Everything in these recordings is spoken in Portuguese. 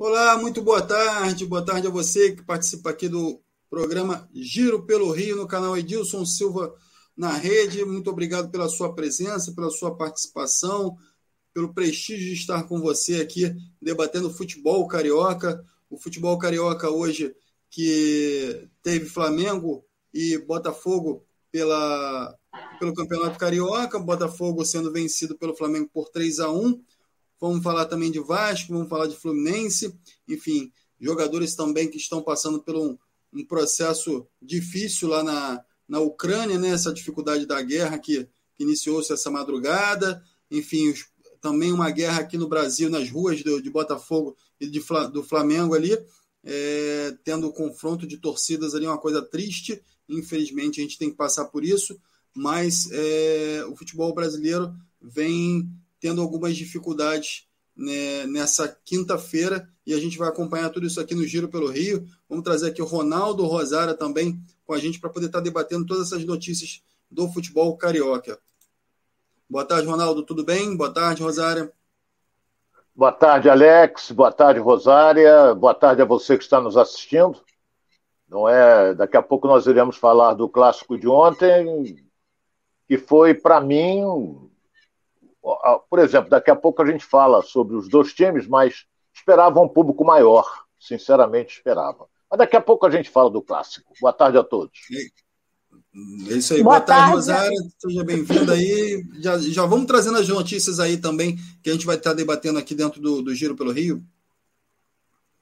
Olá, muito boa tarde. Boa tarde a você que participa aqui do programa Giro pelo Rio no canal Edilson Silva na rede. Muito obrigado pela sua presença, pela sua participação, pelo prestígio de estar com você aqui debatendo futebol carioca. O futebol carioca hoje que teve Flamengo e Botafogo pela, pelo Campeonato Carioca, Botafogo sendo vencido pelo Flamengo por 3 a 1 Vamos falar também de Vasco, vamos falar de Fluminense, enfim, jogadores também que estão passando por um, um processo difícil lá na, na Ucrânia, né? essa dificuldade da guerra que, que iniciou-se essa madrugada, enfim, os, também uma guerra aqui no Brasil, nas ruas do, de Botafogo e de, do Flamengo ali, é, tendo confronto de torcidas ali, uma coisa triste, infelizmente a gente tem que passar por isso, mas é, o futebol brasileiro vem tendo algumas dificuldades né, nessa quinta-feira e a gente vai acompanhar tudo isso aqui no Giro pelo Rio. Vamos trazer aqui o Ronaldo Rosara também com a gente para poder estar debatendo todas essas notícias do futebol carioca. Boa tarde, Ronaldo, tudo bem? Boa tarde, Rosária. Boa tarde, Alex. Boa tarde, Rosária. Boa tarde a você que está nos assistindo. Não é? Daqui a pouco nós iremos falar do clássico de ontem, que foi para mim por exemplo, daqui a pouco a gente fala sobre os dois times, mas esperava um público maior, sinceramente esperava. Mas daqui a pouco a gente fala do clássico. Boa tarde a todos. É isso aí, boa, boa tarde, tarde, Rosário. Seja bem-vindo aí. Já, já vamos trazendo as notícias aí também, que a gente vai estar debatendo aqui dentro do, do Giro pelo Rio.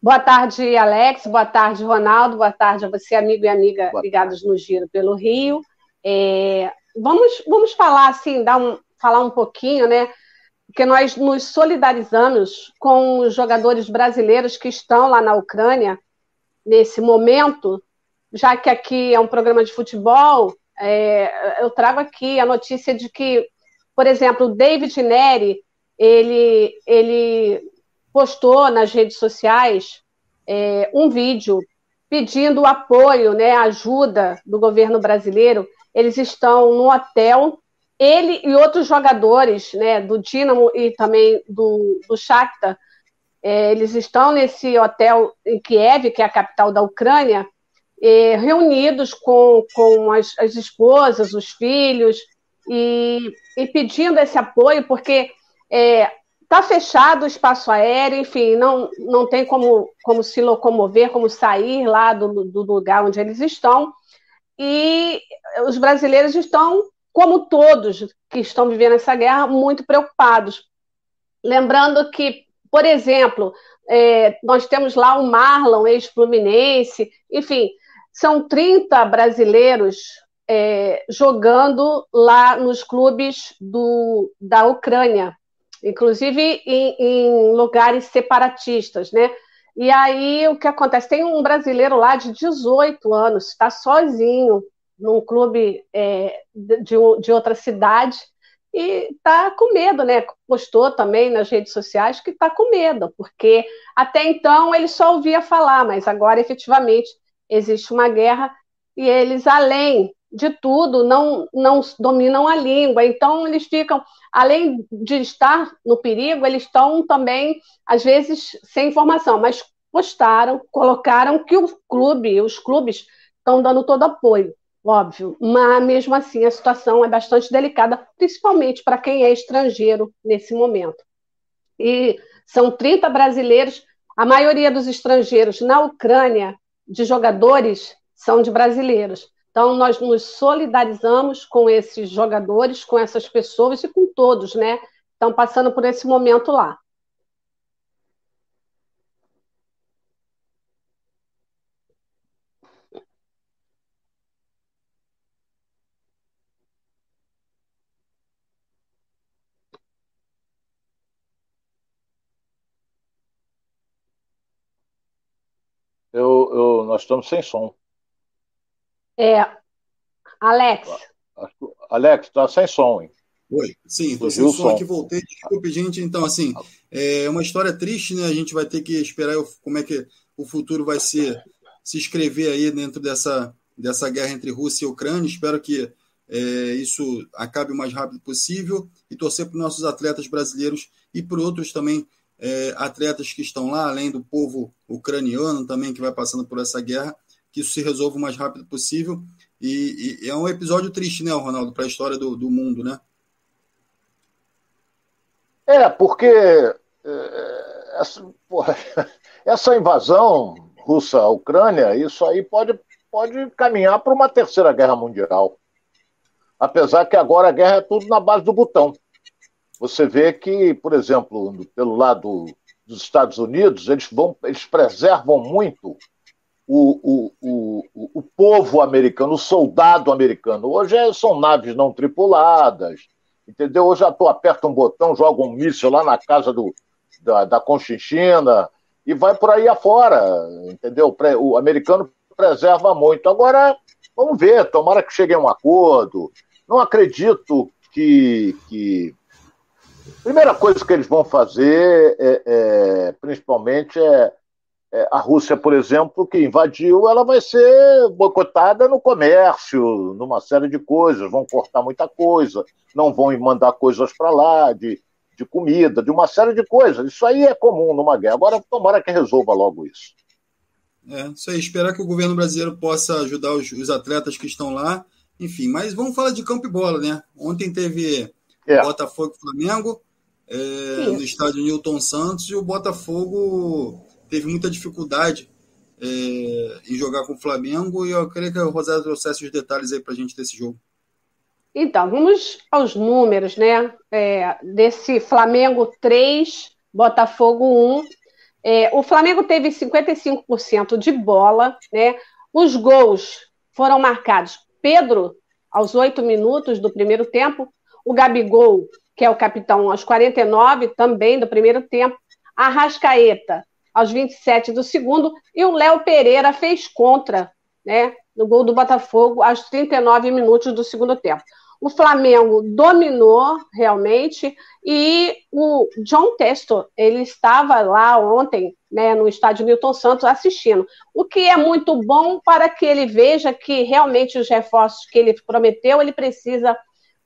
Boa tarde, Alex. Boa tarde, Ronaldo. Boa tarde a você, amigo e amiga ligados no Giro pelo Rio. É, vamos, vamos falar assim, dar um, falar um pouquinho, né? Porque nós nos solidarizamos com os jogadores brasileiros que estão lá na Ucrânia nesse momento, já que aqui é um programa de futebol, é, eu trago aqui a notícia de que, por exemplo, o David Neri, ele, ele postou nas redes sociais é, um vídeo pedindo apoio, né, ajuda do governo brasileiro. Eles estão no hotel ele e outros jogadores né, do Dinamo e também do, do Shakhtar, é, eles estão nesse hotel em Kiev, que é a capital da Ucrânia, é, reunidos com, com as, as, esposas, os filhos, e, e, pedindo esse apoio, porque está é, tá fechado o espaço aéreo, enfim, não, não tem como, como se locomover, como sair lá do, do lugar onde eles estão, e os brasileiros estão como todos que estão vivendo essa guerra, muito preocupados. Lembrando que, por exemplo, é, nós temos lá o Marlon, ex-Fluminense, enfim, são 30 brasileiros é, jogando lá nos clubes do, da Ucrânia, inclusive em, em, lugares separatistas, né? E aí o que acontece? Tem um brasileiro lá de 18 anos, está sozinho, num clube é, de, de outra cidade e está com medo, né? Postou também nas redes sociais que está com medo, porque até então ele só ouvia falar, mas agora efetivamente existe uma guerra e eles, além de tudo, não, não dominam a língua, então eles ficam, além de estar no perigo, eles estão também, às vezes, sem informação, mas postaram, colocaram que o clube, os clubes estão dando todo apoio óbvio, mas mesmo assim a situação é bastante delicada, principalmente para quem é estrangeiro nesse momento. E são 30 brasileiros, a maioria dos estrangeiros na Ucrânia, de jogadores, são de brasileiros. Então, nós nos solidarizamos com esses jogadores, com essas pessoas e com todos, né? Estão passando por esse momento lá. Eu, eu, nós estamos sem som. É. Alex. Alex, está sem som, hein? Oi, sim, estou sem som, som aqui, voltei. Desculpe, gente. Então, assim, é uma história triste, né? A gente vai ter que esperar como é que o futuro vai se, se escrever aí dentro dessa, dessa guerra entre Rússia e Ucrânia. Espero que é, isso acabe o mais rápido possível e torcer para os nossos atletas brasileiros e para outros também é, atletas que estão lá, além do povo ucraniano também que vai passando por essa guerra, que isso se resolva o mais rápido possível. E, e é um episódio triste, né, Ronaldo, para a história do, do, mundo, né? É, porque é, essa, porra, essa invasão russa à Ucrânia, isso aí pode, pode caminhar para uma terceira guerra mundial. Apesar que agora a guerra é tudo na base do botão. Você vê que, por exemplo, pelo lado dos Estados Unidos, eles, vão, eles preservam muito o, o, o, o povo americano, o soldado americano. Hoje é, são naves não tripuladas, entendeu? Hoje já tu aperta um botão, joga um míssil lá na casa do, da, da Conchinchina e vai por aí afora, entendeu? O americano preserva muito. Agora, vamos ver, tomara que chegue a um acordo. Não acredito que, que Primeira coisa que eles vão fazer, é, é, principalmente, é, é, a Rússia, por exemplo, que invadiu, ela vai ser boicotada no comércio, numa série de coisas, vão cortar muita coisa, não vão mandar coisas para lá, de, de comida, de uma série de coisas. Isso aí é comum numa guerra. Agora, tomara que resolva logo isso. É, isso aí, esperar que o governo brasileiro possa ajudar os, os atletas que estão lá. Enfim, mas vamos falar de campo e bola, né? Ontem teve é. Botafogo e Flamengo, é, no estádio Newton Santos, e o Botafogo teve muita dificuldade é, em jogar com o Flamengo, e eu queria que o Rosário trouxesse os detalhes aí para a gente desse jogo. Então, vamos aos números, né? É, desse Flamengo 3, Botafogo 1. É, o Flamengo teve 55% de bola, né? Os gols foram marcados. Pedro, aos oito minutos do primeiro tempo, o Gabigol, que é o capitão, aos 49 também do primeiro tempo, a Rascaeta, aos 27 do segundo, e o Léo Pereira fez contra, né, no gol do Botafogo, aos 39 minutos do segundo tempo. O Flamengo dominou realmente e o John Testo, ele estava lá ontem, né, no estádio Milton Santos assistindo, o que é muito bom para que ele veja que realmente os reforços que ele prometeu, ele precisa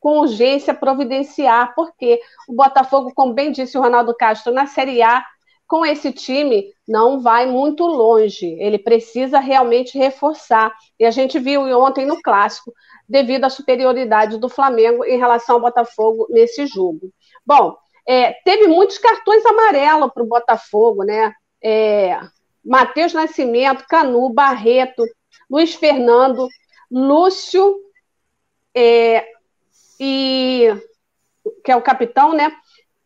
com urgência providenciar, porque o Botafogo, como bem disse o Ronaldo Castro, na Série A, com esse time, não vai muito longe. Ele precisa realmente reforçar. E a gente viu ontem no Clássico, devido à superioridade do Flamengo em relação ao Botafogo nesse jogo. Bom, é, teve muitos cartões amarelos para o Botafogo, né? É, Matheus Nascimento, Canu, Barreto, Luiz Fernando, Lúcio, é, e que é o capitão, né?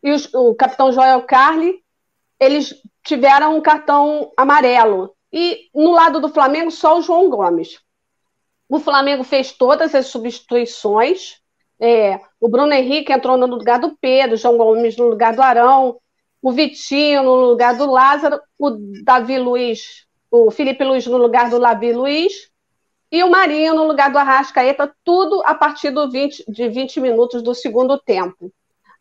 E os, o capitão Joel Carli, eles tiveram um cartão amarelo. E no lado do Flamengo, só o João Gomes. O Flamengo fez todas as substituições. É, o Bruno Henrique entrou no lugar do Pedro, João Gomes no lugar do Arão, o Vitinho no lugar do Lázaro, o Davi Luiz, o Felipe Luiz no lugar do Lavi Luiz, e o Marinho no lugar do Arrascaeta, tudo a partir do 20, de 20 minutos do segundo tempo.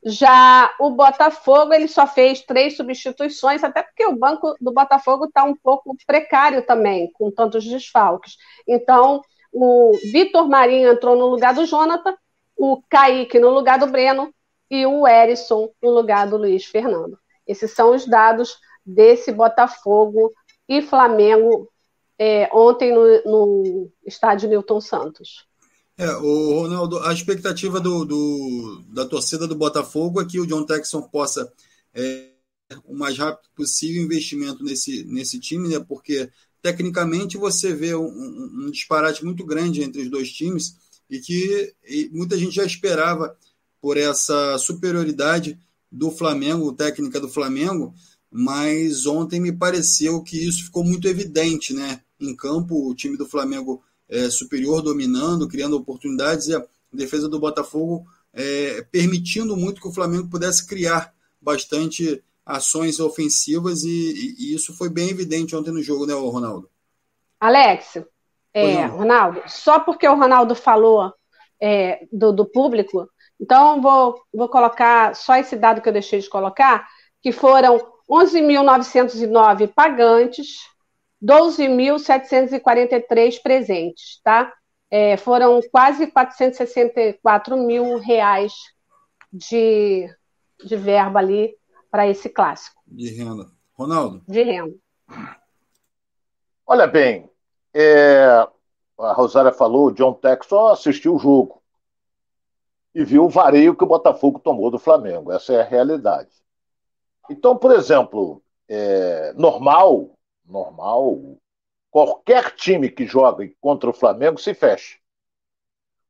Já o Botafogo, ele só fez três substituições, até porque o banco do Botafogo está um pouco precário também, com tantos desfalques. Então, o Vitor Marinho entrou no lugar do Jonathan, o Kaique no lugar do Breno e o Erisson no lugar do Luiz Fernando. Esses são os dados desse Botafogo e Flamengo é, ontem no, no estádio Newton Santos. É, o Ronaldo, a expectativa do, do, da torcida do Botafogo é que o John Texon possa, é, o mais rápido possível, investimento nesse, nesse time, né? Porque tecnicamente você vê um, um, um disparate muito grande entre os dois times e que e muita gente já esperava por essa superioridade do Flamengo, técnica do Flamengo, mas ontem me pareceu que isso ficou muito evidente, né? Em campo, o time do Flamengo é, superior, dominando, criando oportunidades, e a defesa do Botafogo é, permitindo muito que o Flamengo pudesse criar bastante ações ofensivas, e, e, e isso foi bem evidente ontem no jogo, né, Ronaldo? Alex, é, Ronaldo, só porque o Ronaldo falou é, do, do, público, então vou, vou colocar só esse dado que eu deixei de colocar, que foram 11.909 pagantes, 12.743 presentes, tá? É, foram quase 464 mil reais de, de verba ali para esse clássico. De renda. Ronaldo? De renda. Olha bem, é, a Rosária falou, o John Tex só assistiu o jogo e viu o vareio que o Botafogo tomou do Flamengo. Essa é a realidade. Então, por exemplo, é, normal, normal, qualquer time que joga contra o Flamengo se fecha.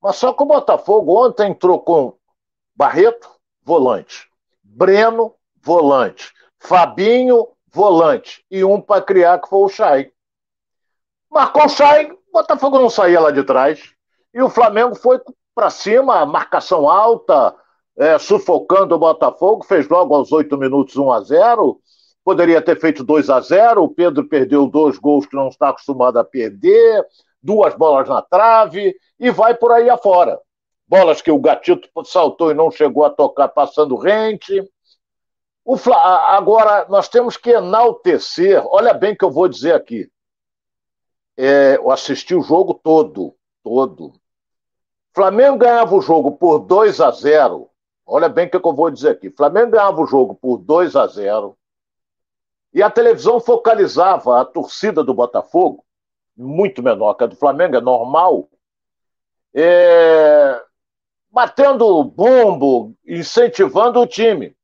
Mas só que o Botafogo ontem entrou com Barreto, volante, Breno, volante, Fabinho, volante, e um para criar que foi o Chay. Marcou o Chay, o Botafogo não saía lá de trás. E o Flamengo foi para cima, marcação alta, é, sufocando o Botafogo, fez logo aos oito minutos 1 a 0 Poderia ter feito 2 a 0 O Pedro perdeu dois gols que não está acostumado a perder, duas bolas na trave, e vai por aí afora. Bolas que o Gatito saltou e não chegou a tocar passando rente. O Fla... Agora, nós temos que enaltecer, olha bem o que eu vou dizer aqui. É, eu assisti o jogo todo, todo. Flamengo ganhava o jogo por 2 a 0. Olha bem o que eu vou dizer aqui. Flamengo ganhava o jogo por 2 a 0. E a televisão focalizava a torcida do Botafogo, muito menor que a do Flamengo, é normal, é... batendo bombo, incentivando o time.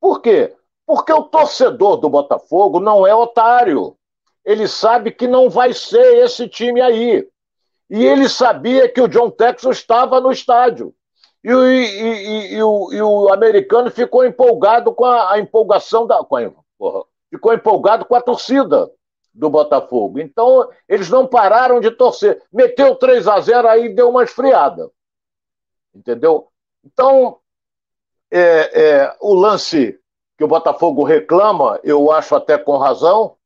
Por quê? Porque o torcedor do Botafogo não é otário. Ele sabe que não vai ser esse time aí. E ele sabia que o John Texas estava no estádio. E, e, e, e o, o, americano ficou empolgado com a, a empolgação da. Com a, porra, ficou empolgado com a torcida do Botafogo. Então, eles não pararam de torcer. Meteu 3 a 0 aí deu uma esfriada. Entendeu? Então, é, é, o lance que o Botafogo reclama, eu acho até com razão,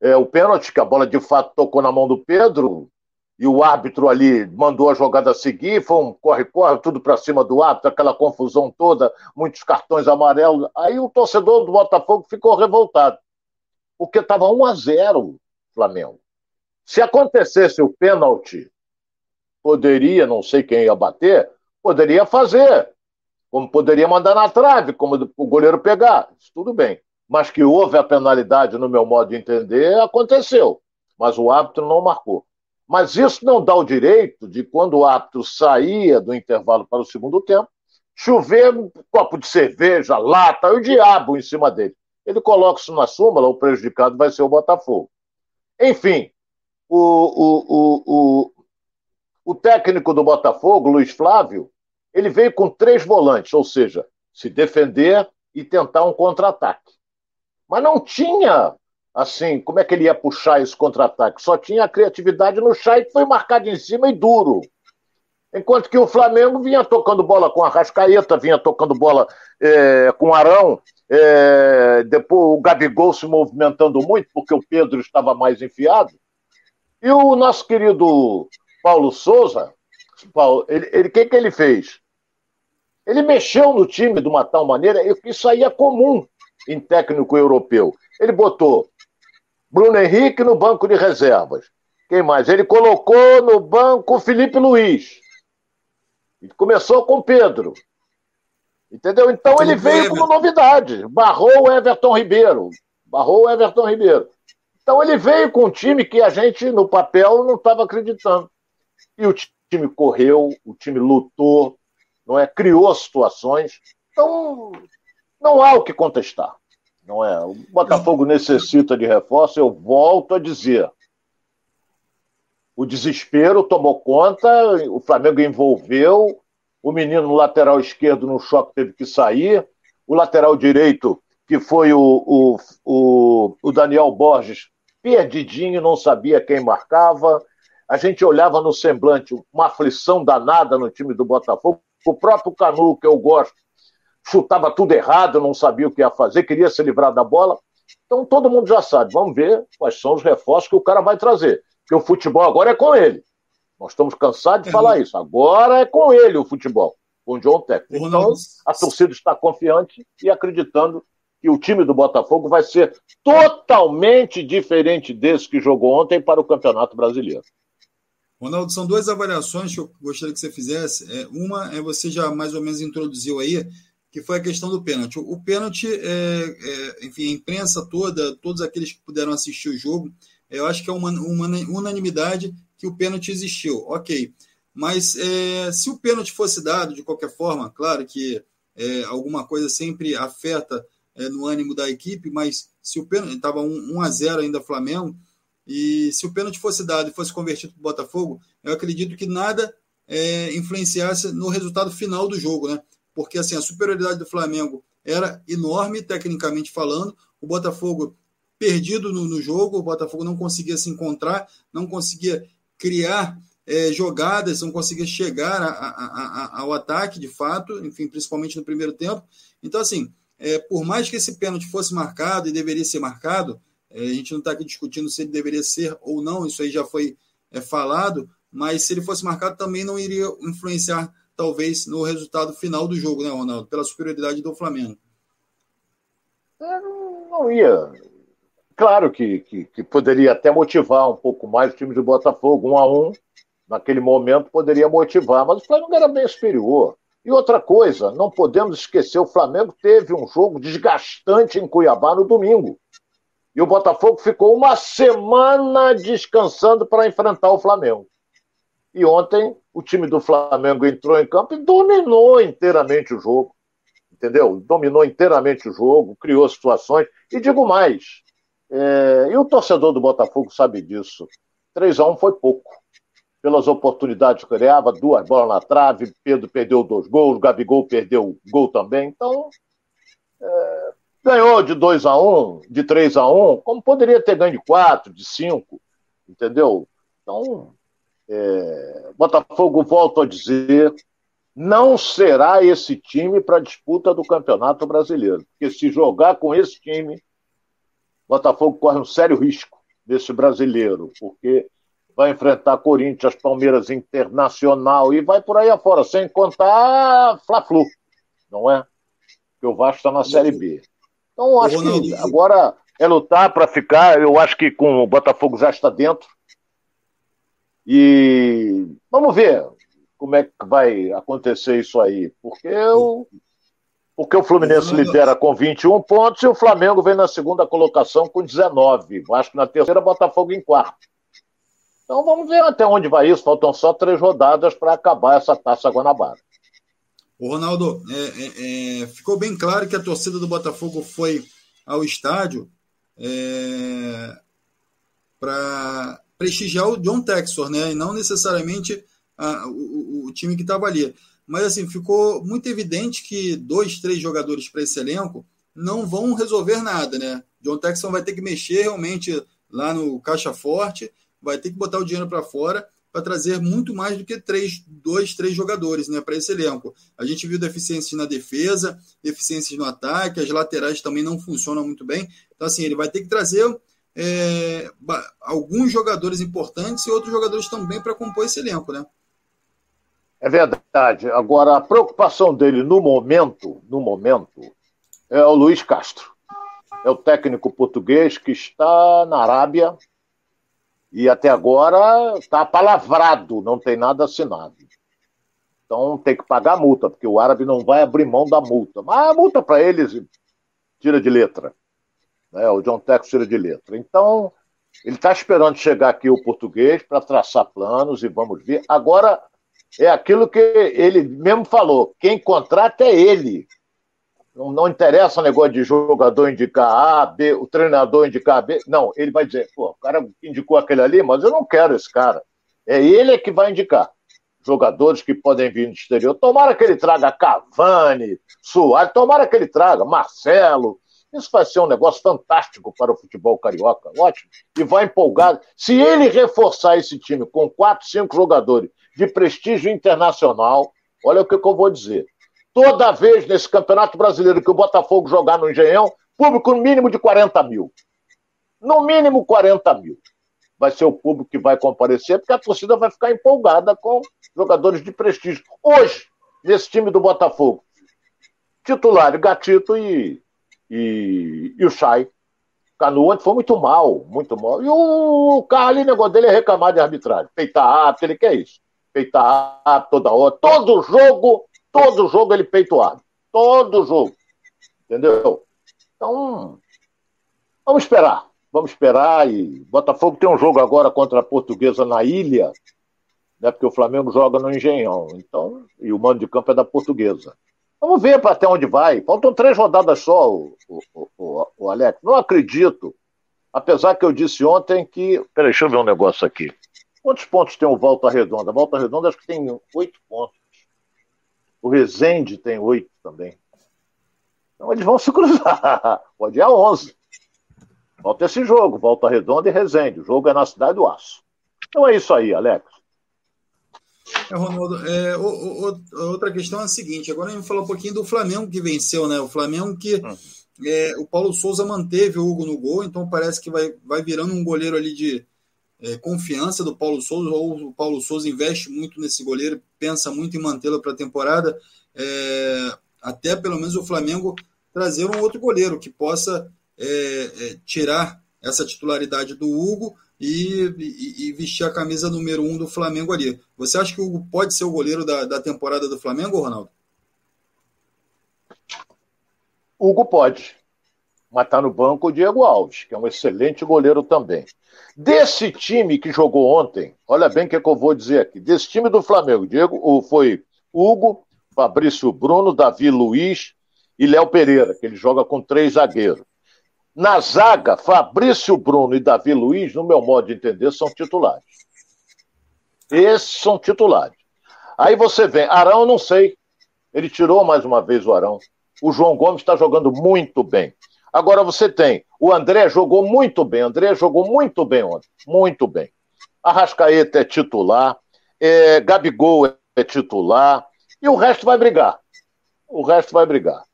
é o pênalti, que a bola de fato tocou na mão do Pedro, e o árbitro ali mandou a jogada seguir, foi um corre-corre, tudo para cima do árbitro, aquela confusão toda, muitos cartões amarelos. Aí o torcedor do Botafogo ficou revoltado, porque estava 1 a 0 Flamengo. Se acontecesse o pênalti, poderia, não sei quem ia bater, poderia fazer, como poderia mandar na trave, como o goleiro pegar, isso tudo bem. Mas que houve a penalidade, no meu modo de entender, aconteceu. Mas o árbitro não marcou. Mas isso não dá o direito de, quando o árbitro saía do intervalo para o segundo tempo, chover um copo de cerveja, lata, o diabo em cima dele. Ele coloca isso na súmula, o prejudicado vai ser o Botafogo. Enfim, o, o, o, o, o técnico do Botafogo, Luiz Flávio, ele veio com três volantes, ou seja, se defender e tentar um contra-ataque. Mas não tinha assim, como é que ele ia puxar esse contra-ataque? Só tinha a criatividade no Chay, que foi marcado em cima e duro. Enquanto que o Flamengo vinha tocando bola com a Rascaeta, vinha tocando bola é, com o Arão, é, depois o Gabigol se movimentando muito, porque o Pedro estava mais enfiado. E o nosso querido Paulo Souza, Paulo, ele, ele, que, que ele fez? Ele mexeu no time de uma tal maneira, isso aí é comum em técnico europeu. Ele botou Bruno Henrique no banco de reservas. Quem mais? Ele colocou no banco Felipe Luiz. E começou com Pedro. Entendeu? Então ele veio como novidade. Barrou o Everton Ribeiro. Barrou o Everton Ribeiro. Então ele veio com um time que a gente, no papel, não estava acreditando. E o time correu, o time lutou, não é? criou situações. Então, não há o que contestar. Não é? O Botafogo necessita de reforço, eu volto a dizer. O desespero tomou conta, o Flamengo envolveu, o menino no lateral esquerdo no choque teve que sair, o lateral direito, que foi o, o, o, o Daniel Borges, perdidinho, não sabia quem marcava. A gente olhava no semblante uma aflição danada no time do Botafogo. O próprio Canu, que eu gosto, chutava tudo errado, não sabia o que ia fazer, queria se livrar da bola. Então todo mundo já sabe. Vamos ver quais são os reforços que o cara vai trazer. Porque o futebol agora é com ele. Nós estamos cansados de falar isso. Agora é com ele o futebol, com o John Tech. Então a torcida está confiante e acreditando que o time do Botafogo vai ser totalmente diferente desse que jogou ontem para o Campeonato Brasileiro. Ronaldo, são duas avaliações que eu gostaria que você fizesse. É, uma é você já mais ou menos introduziu aí, que foi a questão do pênalti. O pênalti, é, é, enfim, a imprensa toda, todos aqueles que puderam assistir o jogo, eu acho que é uma, uma unanimidade que o pênalti existiu. Ok. Mas é, se o pênalti fosse dado, de qualquer forma, claro que é, alguma coisa sempre afeta é, no ânimo da equipe, mas se o pênalti estava 1 a 0 ainda Flamengo, e se o pênalti fosse dado e fosse convertido para o Botafogo, eu acredito que nada é, influenciasse no resultado final do jogo, né? Porque assim, a superioridade do Flamengo era enorme, tecnicamente falando. O Botafogo perdido no, no jogo, o Botafogo não conseguia se encontrar, não conseguia criar é, jogadas, não conseguia chegar a, a, a, ao ataque de fato, enfim, principalmente no primeiro tempo. Então, assim, é, por mais que esse pênalti fosse marcado e deveria ser marcado, é, a gente não está aqui discutindo se ele deveria ser ou não, isso aí já foi é, falado, mas se ele fosse marcado também não iria influenciar, talvez, no resultado final do jogo, né, Ronaldo? Pela superioridade do Flamengo. É, não ia. Claro que, que, que, poderia até motivar um pouco mais o time do Botafogo, um a um, naquele momento poderia motivar, mas o Flamengo era bem superior. E outra coisa, não podemos esquecer, o Flamengo teve um jogo desgastante em Cuiabá no domingo. E o Botafogo ficou uma semana descansando para enfrentar o Flamengo. E ontem o time do Flamengo entrou em campo e dominou inteiramente o jogo. Entendeu? Dominou inteiramente o jogo, criou situações. E digo mais, é... e o torcedor do Botafogo sabe disso. 3 a 1 foi pouco pelas oportunidades que criava, duas bolas na trave, Pedro perdeu dois gols, Gabigol perdeu gol também. Então, é, ganhou de 2 a 1 um, de 3 a 1 um, como poderia ter ganho de 4, de 5, entendeu? Então, é, Botafogo, volto a dizer, não será esse time para a disputa do Campeonato Brasileiro. Porque se jogar com esse time, Botafogo corre um sério risco nesse brasileiro, porque vai enfrentar Corinthians, Palmeiras Internacional e vai por aí afora, sem contar Fla-Flu, não é? Porque o Vasco está na Série B. Então, acho que agora é lutar para ficar. Eu acho que com o Botafogo já está dentro. E vamos ver como é que vai acontecer isso aí. Porque o, porque o Fluminense lidera com 21 pontos e o Flamengo vem na segunda colocação com 19. Acho que na terceira, Botafogo em quarto. Então vamos ver até onde vai isso. Faltam só três rodadas para acabar essa taça Guanabara. O Ronaldo, é, é, é, ficou bem claro que a torcida do Botafogo foi ao estádio é, para prestigiar o John Texor, né? E não necessariamente a, o, o, time que estava ali. Mas assim, ficou muito evidente que dois, três jogadores para esse elenco não vão resolver nada, né? John Texor vai ter que mexer realmente lá no caixa forte vai ter que botar o dinheiro para fora para trazer muito mais do que três, dois, três jogadores né, para esse elenco. A gente viu deficiências na defesa, deficiências no ataque, as laterais também não funcionam muito bem. Então, assim, ele vai ter que trazer é, alguns jogadores importantes e outros jogadores também para compor esse elenco, né? É verdade. Agora, a preocupação dele no momento, no momento, é o Luiz Castro. É o técnico português que está na Arábia, e até agora está palavrado, não tem nada assinado. Então tem que pagar a multa, porque o árabe não vai abrir mão da multa. Mas a multa para eles tira de letra. Né? O John Tex tira de letra. Então, ele está esperando chegar aqui o português para traçar planos e vamos ver. Agora, é aquilo que ele mesmo falou: quem contrata é ele. Não, não interessa o negócio de jogador indicar A, B, o treinador indicar B. Não, ele vai dizer, pô, o cara indicou aquele ali, mas eu não quero esse cara. É ele que vai indicar. Jogadores que podem vir do exterior. Tomara que ele traga Cavani, Soares, tomara que ele traga Marcelo. Isso vai ser um negócio fantástico para o futebol carioca. Ótimo. E vai empolgar. Se ele reforçar esse time com quatro, cinco jogadores de prestígio internacional, olha o que eu vou dizer toda vez nesse Campeonato Brasileiro que o Botafogo jogar no Engenhão, público no mínimo de 40 mil. No mínimo 40 mil. Vai ser o público que vai comparecer, porque a torcida vai ficar empolgada com jogadores de prestígio. Hoje, nesse time do Botafogo, titular, Gatito e, e, e o Chay. Ontem foi muito mal, muito mal. E o Carlos, o negócio dele é reclamar de arbitragem. Peitar rápido, ele quer isso. Peitar rápido toda hora. Todo jogo Todo jogo ele peita o árbitro. Todo jogo. Entendeu? Então, vamos esperar. Vamos esperar. E Botafogo tem um jogo agora contra a Portuguesa na ilha, né? Porque o Flamengo joga no Engenhão. Então, e o mando de campo é da Portuguesa. Vamos ver até onde vai. Faltam três rodadas só, o, o, o, o Alex. Não acredito. Apesar que eu disse ontem que. Peraí, deixa eu ver um negócio aqui. Quantos pontos tem o Volta Redonda? Volta Redonda acho que tem oito pontos. O Resende tem oito também. Então eles vão se cruzar. Pode ir a onze. Falta esse jogo, Volta Redonda e Resende. O jogo é na Cidade do Aço. Então é isso aí, Alex. É, Ronaldo, é, o, o, outra questão é a seguinte: agora a gente falar um pouquinho do Flamengo que venceu, né? O Flamengo que hum. é, o Paulo Souza manteve o Hugo no gol, então parece que vai, vai virando um goleiro ali de é, confiança do Paulo Souza, ou o Paulo Souza investe muito nesse goleiro, pensa muito em mantê-lo para a temporada, é, até pelo menos o Flamengo trazer um outro goleiro que possa é, é, tirar essa titularidade do Hugo e, e, e, vestir a camisa número um do Flamengo ali. Você acha que o Hugo pode ser o goleiro da, da temporada do Flamengo, Ronaldo? Hugo pode. Mas está no banco o Diego Alves, que é um excelente goleiro também. Desse time que jogou ontem, olha bem o que, é que eu vou dizer aqui. Desse time do Flamengo, Diego, foi Hugo, Fabrício Bruno, Davi Luiz e Léo Pereira, que ele joga com três zagueiros. Na zaga, Fabrício Bruno e Davi Luiz, no meu modo de entender, são titulares. Esses são titulares. Aí você vem, Arão, não sei. Ele tirou mais uma vez o Arão. O João Gomes está jogando muito bem. Agora você tem, o André jogou muito bem, André jogou muito bem ontem, muito bem. Arrascaeta é titular, é, Gabigol é titular, e o resto vai brigar. O resto vai brigar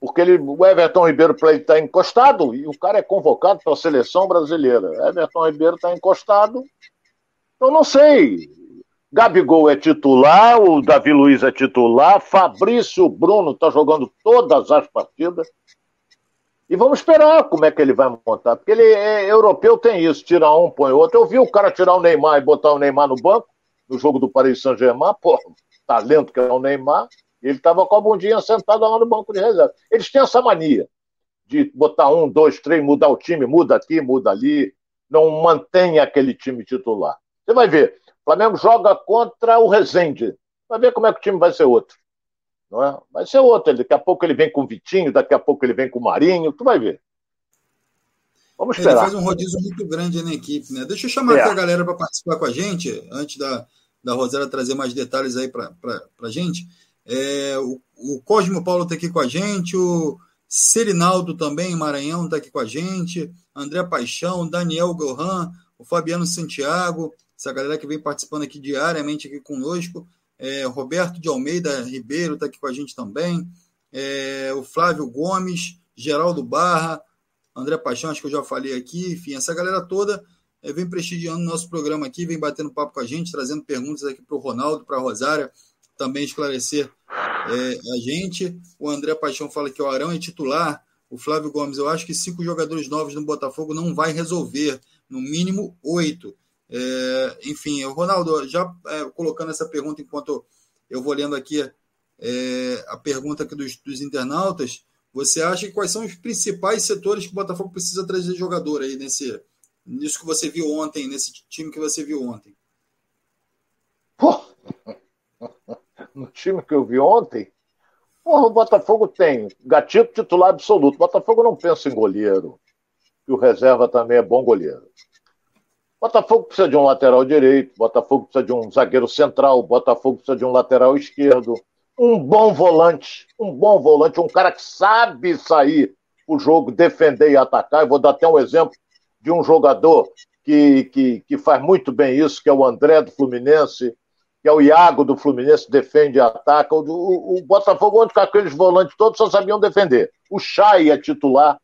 porque ele, o Everton Ribeiro está encostado e o cara é convocado para a seleção brasileira. Everton Ribeiro está encostado. Eu não sei. Gabigol é titular, o Davi Luiz é titular, Fabrício Bruno está jogando todas as partidas. E vamos esperar como é que ele vai montar. Porque ele é europeu, tem isso, tira um, põe outro. Eu vi o cara tirar o Neymar e botar o Neymar no banco, no jogo do Paris Saint-Germain, pô, talento que é o Neymar. Ele estava com a bundinha sentada lá no banco de reserva. Eles têm essa mania de botar um, dois, três, mudar o time, muda aqui, muda ali, não mantém aquele time titular. Você vai ver, o Flamengo joga contra o Rezende. Vai ver como é que o time vai ser outro. Não é? Vai ser outro. Daqui a pouco ele vem com o Vitinho, daqui a pouco ele vem com o Marinho, tu vai ver. Vamos esperar. Ele faz um rodízio muito grande na equipe, né? Deixa eu chamar é. aqui a galera para participar com a gente, antes da, da Rosela trazer mais detalhes aí para a gente. É, o, o, Cosmo Paulo está aqui com a gente, o Serinaldo também, Maranhão, está aqui com a gente, André Paixão, Daniel Gohan, o Fabiano Santiago, essa galera que vem participando aqui diariamente aqui conosco, é, Roberto de Almeida Ribeiro está aqui com a gente também, é, o Flávio Gomes, Geraldo Barra, André Paixão, acho que eu já falei aqui, enfim, essa galera toda é, vem prestigiando o nosso programa aqui, vem batendo papo com a gente, trazendo perguntas aqui para o Ronaldo, para a Rosária, também esclarecer é, a gente. O André Paixão fala que o Arão é titular. O Flávio Gomes, eu acho que cinco jogadores novos no Botafogo não vai resolver, no mínimo oito. É, enfim, Ronaldo, já é, colocando essa pergunta enquanto eu vou lendo aqui é, a pergunta aqui dos, dos, internautas, você acha que quais são os principais setores que o Botafogo precisa trazer jogador aí nesse, nisso que você viu ontem, nesse time que você viu ontem? no time que eu vi ontem, o Botafogo tem gatito titular absoluto. O Botafogo não pensa em goleiro. E o reserva também é bom goleiro. O Botafogo precisa de um lateral direito, Botafogo precisa de um zagueiro central, Botafogo precisa de um lateral esquerdo, um bom volante, um bom volante, um cara que sabe sair o jogo, defender e atacar. Eu vou dar até um exemplo de um jogador que, que, que faz muito bem isso, que é o André do Fluminense, que é o Iago do Fluminense, defende e ataca. O, o, o Botafogo, onde com aqueles volantes todos, só sabiam defender. O Chay é titular.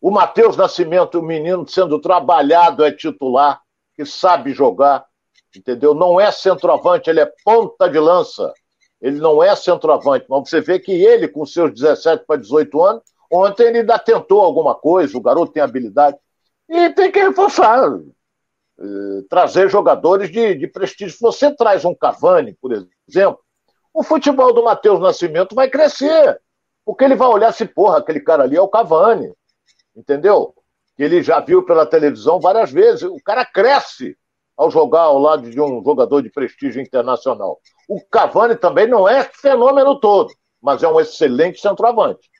O Matheus Nascimento, o menino sendo trabalhado, é titular, que sabe jogar, entendeu? Não é centroavante, ele é ponta de lança. Ele não é centroavante, mas você vê que ele, com seus 17 para 18 anos, ontem ele ainda tentou alguma coisa, o garoto tem habilidade. E tem que reforçar. Eh, trazer jogadores de, de prestígio. Se você traz um Cavani, por exemplo, o futebol do Matheus Nascimento vai crescer. Porque ele vai olhar assim, porra, aquele cara ali é o Cavani. Entendeu? Que ele já viu pela televisão várias vezes. O cara cresce ao jogar ao lado de um jogador de prestígio internacional. O Cavani também não é fenômeno todo, mas é um excelente centroavante.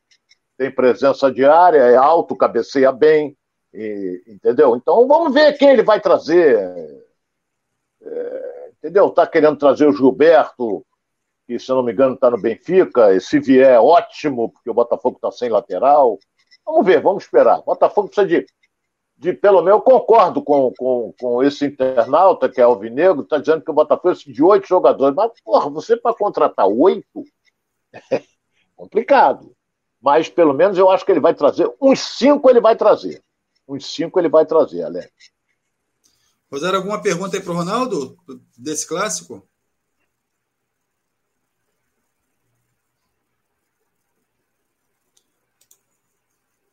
Tem presença diária, é alto, cabeceia bem, e, entendeu? Então vamos ver quem ele vai trazer. É, entendeu? Está querendo trazer o Gilberto, que se eu não me engano está no Benfica. E se vier, ótimo, porque o Botafogo está sem lateral. Vamos ver, vamos esperar. Botafogo precisa de, de pelo menos, eu concordo com, com, com esse internauta, que é Alvinegro, está dizendo que o Botafogo precisa de oito jogadores. Mas, porra, você para contratar oito é complicado. Mas, pelo menos, eu acho que ele vai trazer. Uns cinco ele vai trazer uns cinco ele vai trazer, Alex. Rosário, alguma pergunta aí para o Ronaldo, desse clássico?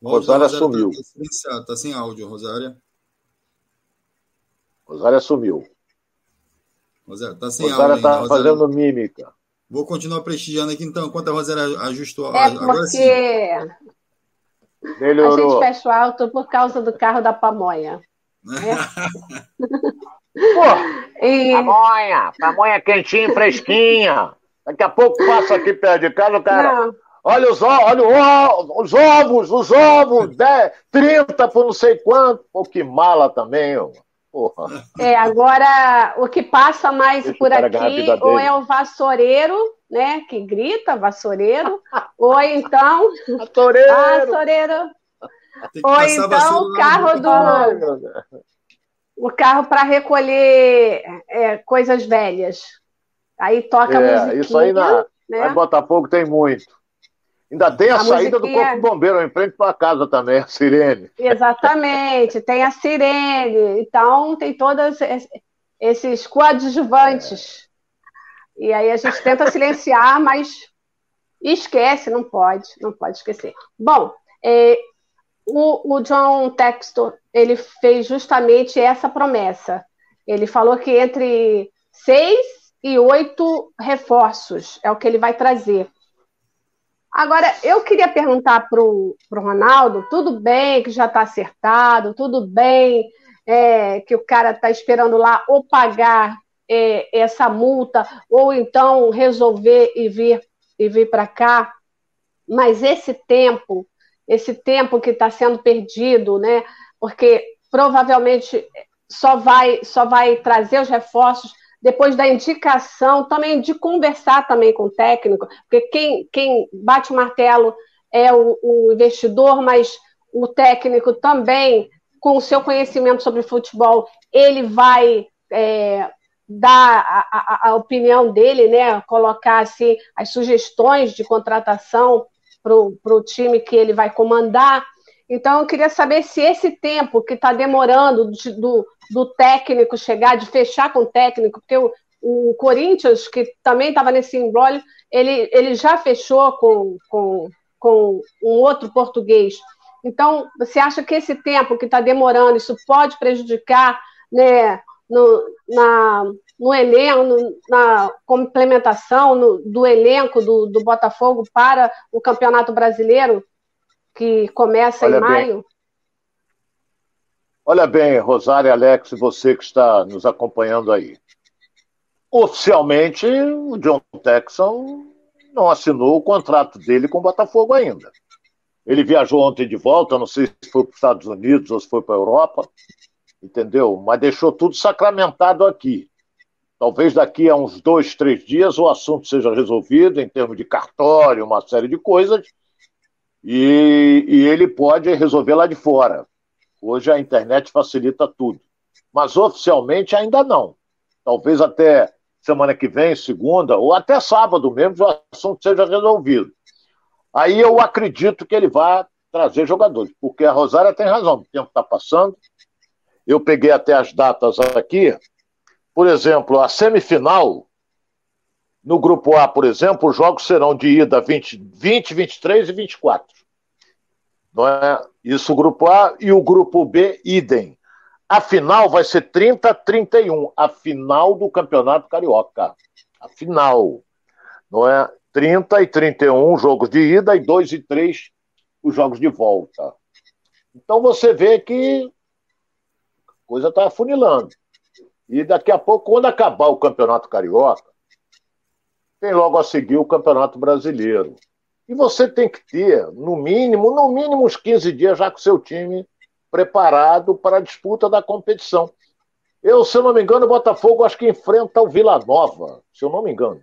Rosária sumiu. Está tá sem áudio, Rosária. Rosária sumiu. Rosária está sem Rosária áudio. Rosária está fazendo mímica. Vou continuar prestigiando aqui, então, enquanto a Rosária ajustou. É porque Melhorou. A gente fecha o alto por causa do carro da pamonha. Né? Pô, e... pamonha, pamonha quentinha, fresquinha. Daqui a pouco passa aqui perto de casa, o cara. Não. Olha os, olha os ovos, os ovos, 10, 30 por não sei quanto. Pô, que mala também, Porra. É, agora o que passa mais Deixa por aqui ou é o vassoureiro né, que grita, vassoureiro, ou então. Vassoureiro! Vassoureiro! Ou então o carro do. O carro para recolher é, coisas velhas. Aí toca é, musiquinha. Isso aí na né? Botafogo tem muito. Ainda tem a, a saída musiquinha... do Corpo Bombeiro em frente para casa também, a sirene. Exatamente, tem a sirene. Então, tem todos esses coadjuvantes. E aí a gente tenta silenciar, mas esquece, não pode, não pode esquecer. Bom, é, o, o, John Textor ele fez justamente essa promessa. Ele falou que entre seis e oito reforços é o que ele vai trazer. Agora, eu queria perguntar para o Ronaldo: tudo bem que já está acertado, tudo bem é, que o cara está esperando lá ou pagar é, essa multa, ou então resolver e vir, e vir para cá. Mas esse tempo, esse tempo que está sendo perdido, né? Porque provavelmente só vai, só vai trazer os reforços depois da indicação, também de conversar também com o técnico, porque quem, quem bate o martelo é o, o investidor, mas o técnico também, com o seu conhecimento sobre futebol, ele vai é, dar a, a, a, opinião dele, né, colocar assim, as sugestões de contratação para o time que ele vai comandar. Então, eu queria saber se esse tempo que está demorando de, do, do técnico chegar, de fechar com o técnico, porque o, o Corinthians, que também estava nesse embrólio, ele, ele já fechou com, com, com um outro português. Então, você acha que esse tempo que está demorando, isso pode prejudicar né, no, na, no elenco, na complementação no, do elenco do, do, Botafogo para o Campeonato Brasileiro, que começa Olha em bem. maio? Olha bem, Rosário e Alex, você que está nos acompanhando aí. Oficialmente, o John Texan não assinou o contrato dele com o Botafogo ainda. Ele viajou ontem de volta, não sei se foi para os Estados Unidos ou se foi para a Europa, entendeu? Mas deixou tudo sacramentado aqui. Talvez daqui a uns dois, três dias o assunto seja resolvido em termos de cartório, uma série de coisas, e, e ele pode resolver lá de fora. Hoje a internet facilita tudo. Mas oficialmente ainda não. Talvez até semana que vem, segunda, ou até sábado mesmo, o assunto seja resolvido. Aí eu acredito que ele vai trazer jogadores, porque a Rosária tem razão, o tempo está passando, eu peguei até as datas aqui. Por exemplo, a semifinal, no grupo A, por exemplo, os jogos serão de ida 20, 20 23 e 24. Não é? Isso o grupo A e o grupo B, idem. A final vai ser 30 31, a final do Campeonato Carioca. A final. Não é? 30 e 31 jogos de ida e 2 e 3 os jogos de volta. Então você vê que coisa está afunilando. E daqui a pouco, quando acabar o Campeonato Carioca, tem logo a seguir o Campeonato Brasileiro. E você tem que ter, no mínimo, no mínimo uns 15 dias já com o seu time preparado para a disputa da competição. Eu, se eu não me engano, o Botafogo acho que enfrenta o Vila Nova, se eu não me engano.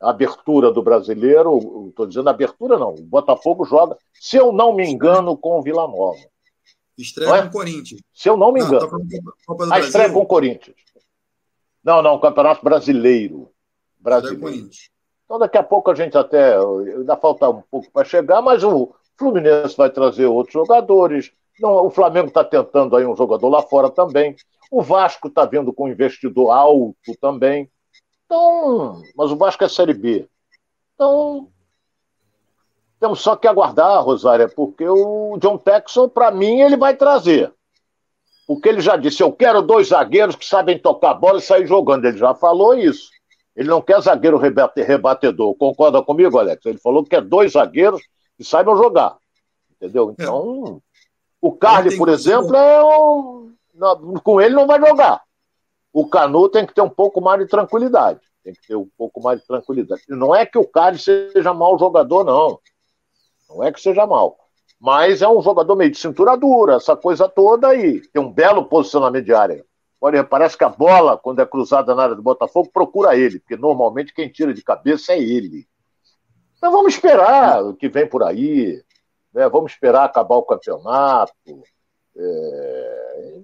A abertura do brasileiro, estou dizendo abertura não, o Botafogo joga, se eu não me engano, com o Vila Nova. Estreia é? com o Corinthians. Se eu não me engano. Tá a estreia com o Corinthians. Não, não, Campeonato Brasileiro. Brasileiro. Então daqui a pouco a gente até. Ainda falta um pouco para chegar, mas o Fluminense vai trazer outros jogadores. Não, o Flamengo está tentando aí um jogador lá fora também. O Vasco está vindo com um investidor alto também. Então, mas o Vasco é Série B. Então, temos só que aguardar, Rosária, porque o John Texon, para mim, ele vai trazer. Porque ele já disse: eu quero dois zagueiros que sabem tocar a bola e sair jogando. Ele já falou isso. Ele não quer zagueiro rebatedor. Concorda comigo, Alex? Ele falou que quer dois zagueiros que saibam jogar. Entendeu? É. Então, é. o Carly, por exemplo, é um... com ele não vai jogar. O Canu tem que ter um pouco mais de tranquilidade. Tem que ter um pouco mais de tranquilidade. Não é que o Carly seja mau jogador, não. Não é que seja mal. Mas é um jogador meio de cintura dura, essa coisa toda aí. Tem um belo posicionamento de área. Olha, parece que a bola, quando é cruzada na área do Botafogo, procura ele, porque normalmente quem tira de cabeça é ele. Então vamos esperar o que vem por aí. Né? Vamos esperar acabar o campeonato. É...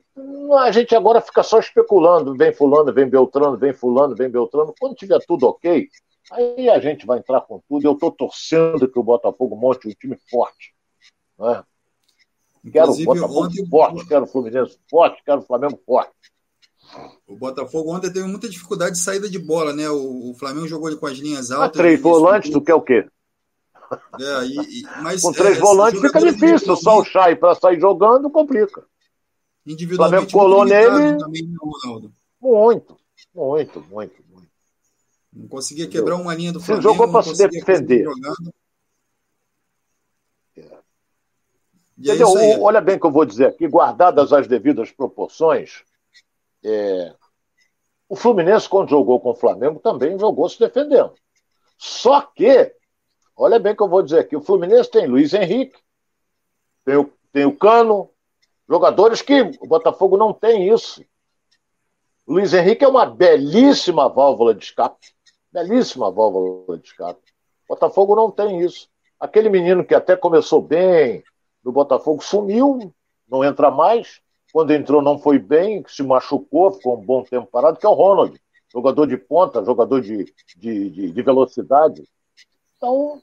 A gente agora fica só especulando. Vem fulano, vem Beltrano, vem fulano, vem Beltrano. Quando tiver tudo ok, Aí a gente vai entrar com tudo. Eu estou torcendo que o Botafogo monte um time forte. Né? Quero o Botafogo ontem... forte, quero o Fluminense forte, quero o Flamengo forte. O Botafogo ontem teve muita dificuldade de saída de bola, né? O, o Flamengo jogou com as linhas altas. Ah, três volantes, tu quer o quê? É, e, e, mas, com três é, volantes fica difícil, só o Chay para sair jogando complica. Individualmente, o Flamengo colou nele. Também, né. Muito, muito, muito. Não conseguia quebrar uma linha do Flamengo. Você jogou para se defender. É. É Entendeu? Olha bem o que eu vou dizer aqui, guardadas as devidas proporções, é... o Fluminense, quando jogou com o Flamengo, também jogou se defendendo. Só que, olha bem o que eu vou dizer aqui, o Fluminense tem Luiz Henrique, tem o, tem o Cano, jogadores que o Botafogo não tem isso. O Luiz Henrique é uma belíssima válvula de escape. Belíssima válvula de escape. O Botafogo não tem isso. Aquele menino que até começou bem no Botafogo sumiu, não entra mais. Quando entrou não foi bem, se machucou, ficou um bom tempo parado, que é o Ronald. Jogador de ponta, jogador de, de, de, de velocidade. Então,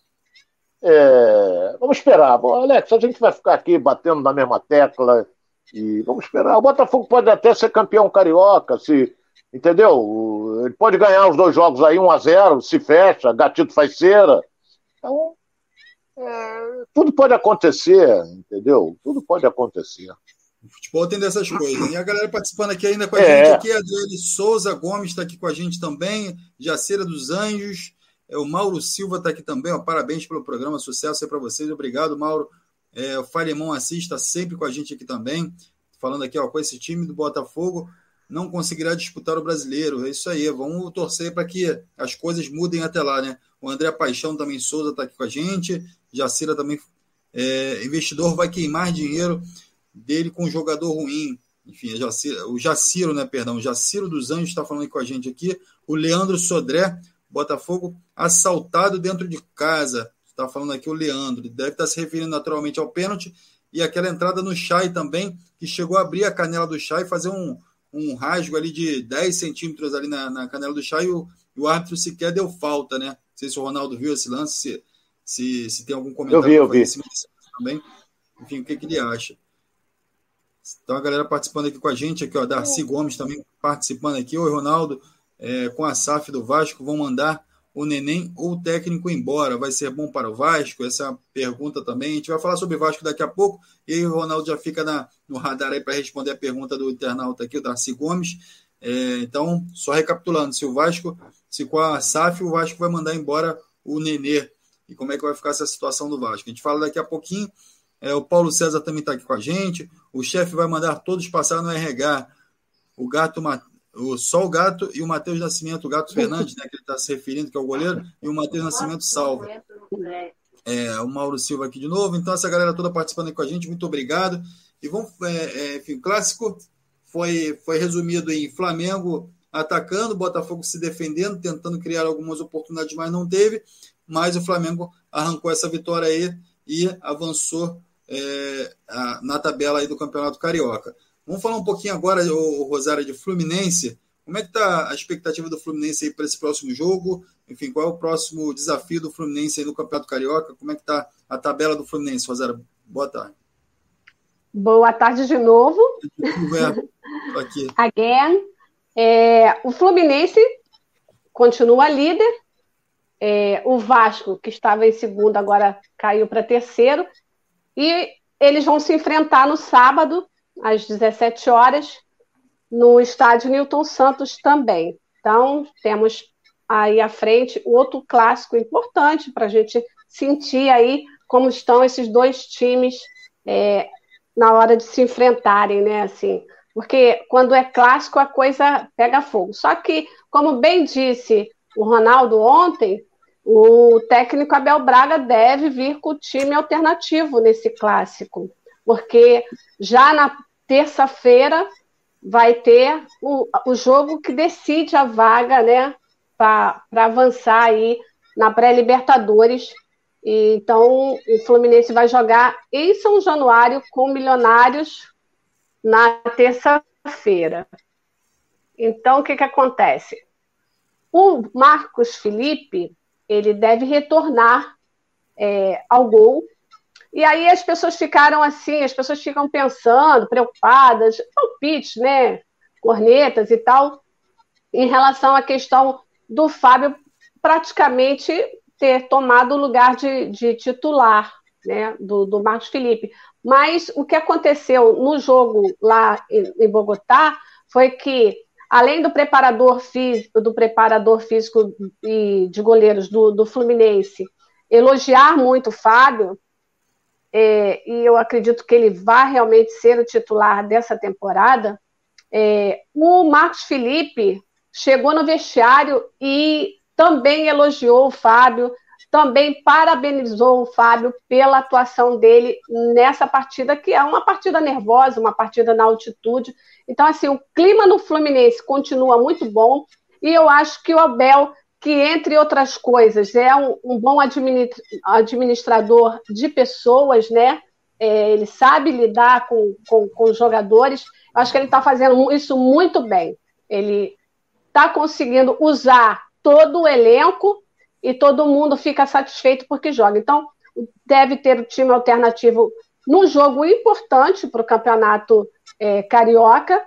é, vamos esperar. Alex, a gente vai ficar aqui batendo na mesma tecla e vamos esperar. O Botafogo pode até ser campeão carioca, se Entendeu? Ele pode ganhar os dois jogos aí, 1 a 0 se fecha, Gatito faz cera. Então, é, tudo pode acontecer, entendeu? Tudo pode acontecer. O futebol tem dessas coisas. E a galera participando aqui ainda com a é. gente aqui, a Adriane Souza Gomes está aqui com a gente também, Jaceira dos Anjos, é, o Mauro Silva está aqui também, ó, parabéns pelo programa, sucesso aí para vocês, obrigado, Mauro. É, o Falemão assista sempre com a gente aqui também, falando aqui ó, com esse time do Botafogo não conseguirá disputar o brasileiro. É isso aí. Vamos torcer para que as coisas mudem até lá, né? O André Paixão também Souza está aqui com a gente. Jacira também. É, investidor vai queimar dinheiro dele com um jogador ruim. Enfim, Jacira, o Jaciro, né? Perdão, o Jaciro dos Anjos está falando com a gente aqui. O Leandro Sodré, Botafogo, assaltado dentro de casa. Está falando aqui o Leandro. Deve estar tá se referindo naturalmente ao pênalti e aquela entrada no Chay também, que chegou a abrir a canela do Chay e fazer um, um rasgo ali de 10 centímetros ali na, na canela do chá e o, o árbitro sequer deu falta, né? Não sei se o Ronaldo viu esse lance, se, se, se tem algum comentário eu vi, eu vi. também. Enfim, o que, que ele acha. Então a galera participando aqui com a gente, aqui, ó, Darcy Gomes também participando aqui. Oi, Ronaldo, é, com a SAF do Vasco, vão mandar o Neném ou o técnico embora? Vai ser bom para o Vasco? Essa é pergunta também. A gente vai falar sobre Vasco daqui a pouco. E aí o Ronaldo já fica na, no radar aí para responder a pergunta do internauta aqui, o Darcy Gomes. É, então, só recapitulando, se o Vasco, se com a SAF, o Vasco vai mandar embora o Nenê e como é que vai ficar essa situação do Vasco. A gente fala daqui a pouquinho. É, o Paulo César também está aqui com a gente. O chefe vai mandar todos passar no RH. O gato, o, só o gato e o Matheus Nascimento, o gato Fernandes, né, que ele está se referindo, que é o goleiro, e o Matheus Nascimento salva. É, o Mauro Silva aqui de novo. Então, essa galera toda participando aí com a gente, muito obrigado. E vamos, é, é, enfim, o clássico foi, foi resumido em Flamengo atacando, Botafogo se defendendo, tentando criar algumas oportunidades, mas não teve. Mas o Flamengo arrancou essa vitória aí e avançou é, a, na tabela aí do Campeonato Carioca. Vamos falar um pouquinho agora, o Rosário, de Fluminense. Como é que está a expectativa do Fluminense para esse próximo jogo? Enfim, qual é o próximo desafio do Fluminense aí no Campeonato Carioca? Como é que está a tabela do Fluminense, Rosário? Boa tarde. Boa tarde de novo. Aqui. Again. É, o Fluminense continua líder. É, o Vasco, que estava em segundo, agora caiu para terceiro. E eles vão se enfrentar no sábado, às 17 horas, no estádio Newton Santos também. Então, temos aí à frente outro clássico importante para a gente sentir aí como estão esses dois times é, na hora de se enfrentarem, né? Assim, porque quando é clássico a coisa pega fogo. Só que, como bem disse o Ronaldo ontem, o técnico Abel Braga deve vir com o time alternativo nesse clássico, porque já na terça-feira vai ter o, o jogo que decide a vaga, né, para avançar aí na pré-Libertadores. Então, o Fluminense vai jogar em São Januário com Milionários na terça-feira. Então, o que, que acontece? O Marcos Felipe ele deve retornar é, ao gol. E aí as pessoas ficaram assim, as pessoas ficam pensando, preocupadas, palpites, né? Cornetas e tal, em relação à questão do Fábio praticamente ter tomado o lugar de, de titular né, do, do Marcos Felipe. Mas o que aconteceu no jogo lá em, Bogotá foi que além do preparador físico, do preparador físico e de goleiros do, do Fluminense, elogiar muito o Fábio, é, e eu acredito que ele vai realmente ser o titular dessa temporada, é, o Marcos Felipe chegou no vestiário e também elogiou o Fábio, também parabenizou o Fábio pela atuação dele nessa partida, que é uma partida nervosa, uma partida na altitude. Então, assim, o clima no Fluminense continua muito bom, e eu acho que o Abel, que entre outras coisas, é um, um bom administrador de pessoas, né? É, ele sabe lidar com, com, com os jogadores. Eu acho que ele está fazendo isso muito bem. Ele está conseguindo usar todo o elenco e todo mundo fica satisfeito porque joga. Então, deve ter o time alternativo num jogo importante para o campeonato é, carioca,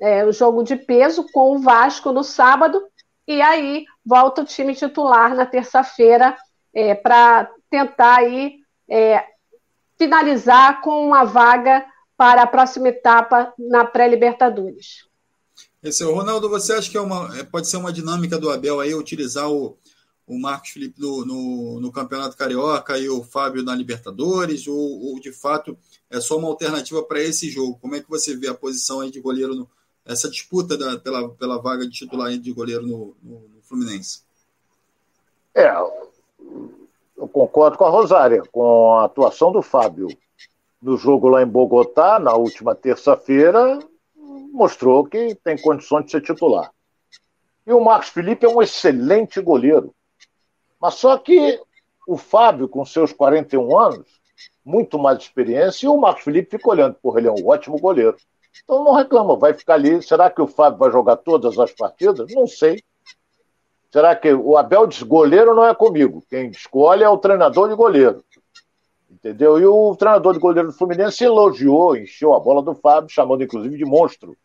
é, o jogo de peso com o Vasco no sábado, e aí volta o time titular na terça-feira é, para tentar aí é, finalizar com uma vaga para a próxima etapa na pré-Libertadores. Esse, Ronaldo, você acha que é uma, é, pode ser uma dinâmica do Abel aí utilizar o, o Marcos Felipe no, no, Campeonato Carioca e o Fábio na Libertadores, ou, ou de fato é só uma alternativa para esse jogo? Como é que você vê a posição aí de goleiro, no, essa disputa da, pela, pela vaga de titular de goleiro no, no Fluminense? É, eu concordo com a Rosária, com a atuação do Fábio no jogo lá em Bogotá, na última terça-feira, mostrou que tem condições de ser titular. E o Marcos Felipe é um excelente goleiro. Mas só que o Fábio, com seus 41 anos, muito mais experiência, e o Marcos Felipe fica olhando, porra, ele é um ótimo goleiro. Então não reclama, vai ficar ali. Será que o Fábio vai jogar todas as partidas? Não sei. Será que o Abel diz goleiro não é comigo? Quem escolhe é o treinador de goleiro. Entendeu? E o treinador de goleiro do Fluminense elogiou, encheu a bola do Fábio, chamando inclusive de monstro,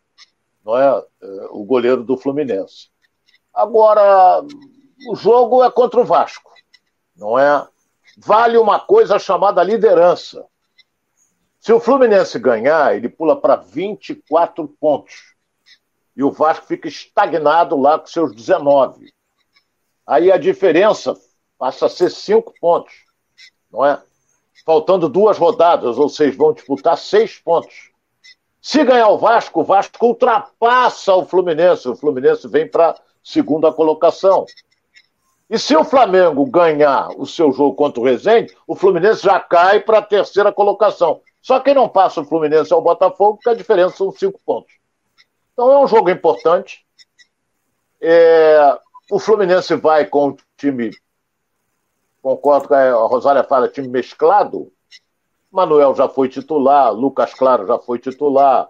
não é? é o goleiro do Fluminense. Agora, o jogo é contra o Vasco, não é? Vale uma coisa chamada liderança. Se o Fluminense ganhar, ele pula para 24 pontos. E o Vasco fica estagnado lá com seus 19. Aí a diferença Passa a ser cinco pontos, não é? Faltando duas rodadas, ou seja, vão disputar seis pontos. Se ganhar o Vasco, o Vasco ultrapassa o Fluminense. O Fluminense vem para segunda colocação. E se o Flamengo ganhar o seu jogo contra o Resende, o Fluminense já cai para a terceira colocação. Só que não passa o Fluminense ao Botafogo, porque a diferença são cinco pontos. Então é um jogo importante. É... o Fluminense vai com o time, concordo com a Rosália fala, time mesclado. Manuel já foi titular, Lucas Claro já foi titular.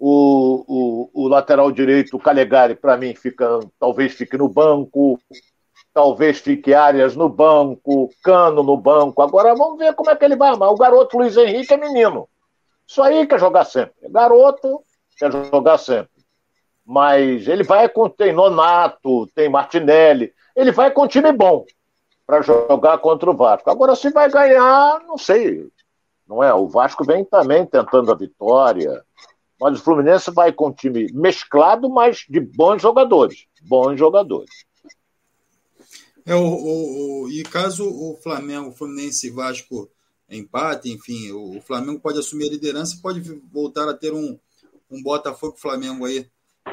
O, o, o lateral direito, o Calegari, para mim, fica, talvez fique no banco talvez fique Arias no banco, Cano no banco. Agora vamos ver como é que ele vai Mas O garoto Luiz Henrique é menino. Isso aí quer jogar sempre. Garoto quer jogar sempre. Mas ele vai com. Tem Nonato, tem Martinelli. Ele vai com um time bom para jogar contra o Vasco. Agora, se vai ganhar, não sei. Não é? O Vasco vem também tentando a vitória. Mas o Fluminense vai com um time mesclado, mas de bons jogadores. Bons jogadores. É, o, o, o, e caso o Flamengo, Fluminense e Vasco empate, enfim, o, Flamengo pode assumir a liderança e pode voltar a ter um, um Botafogo-Flamengo aí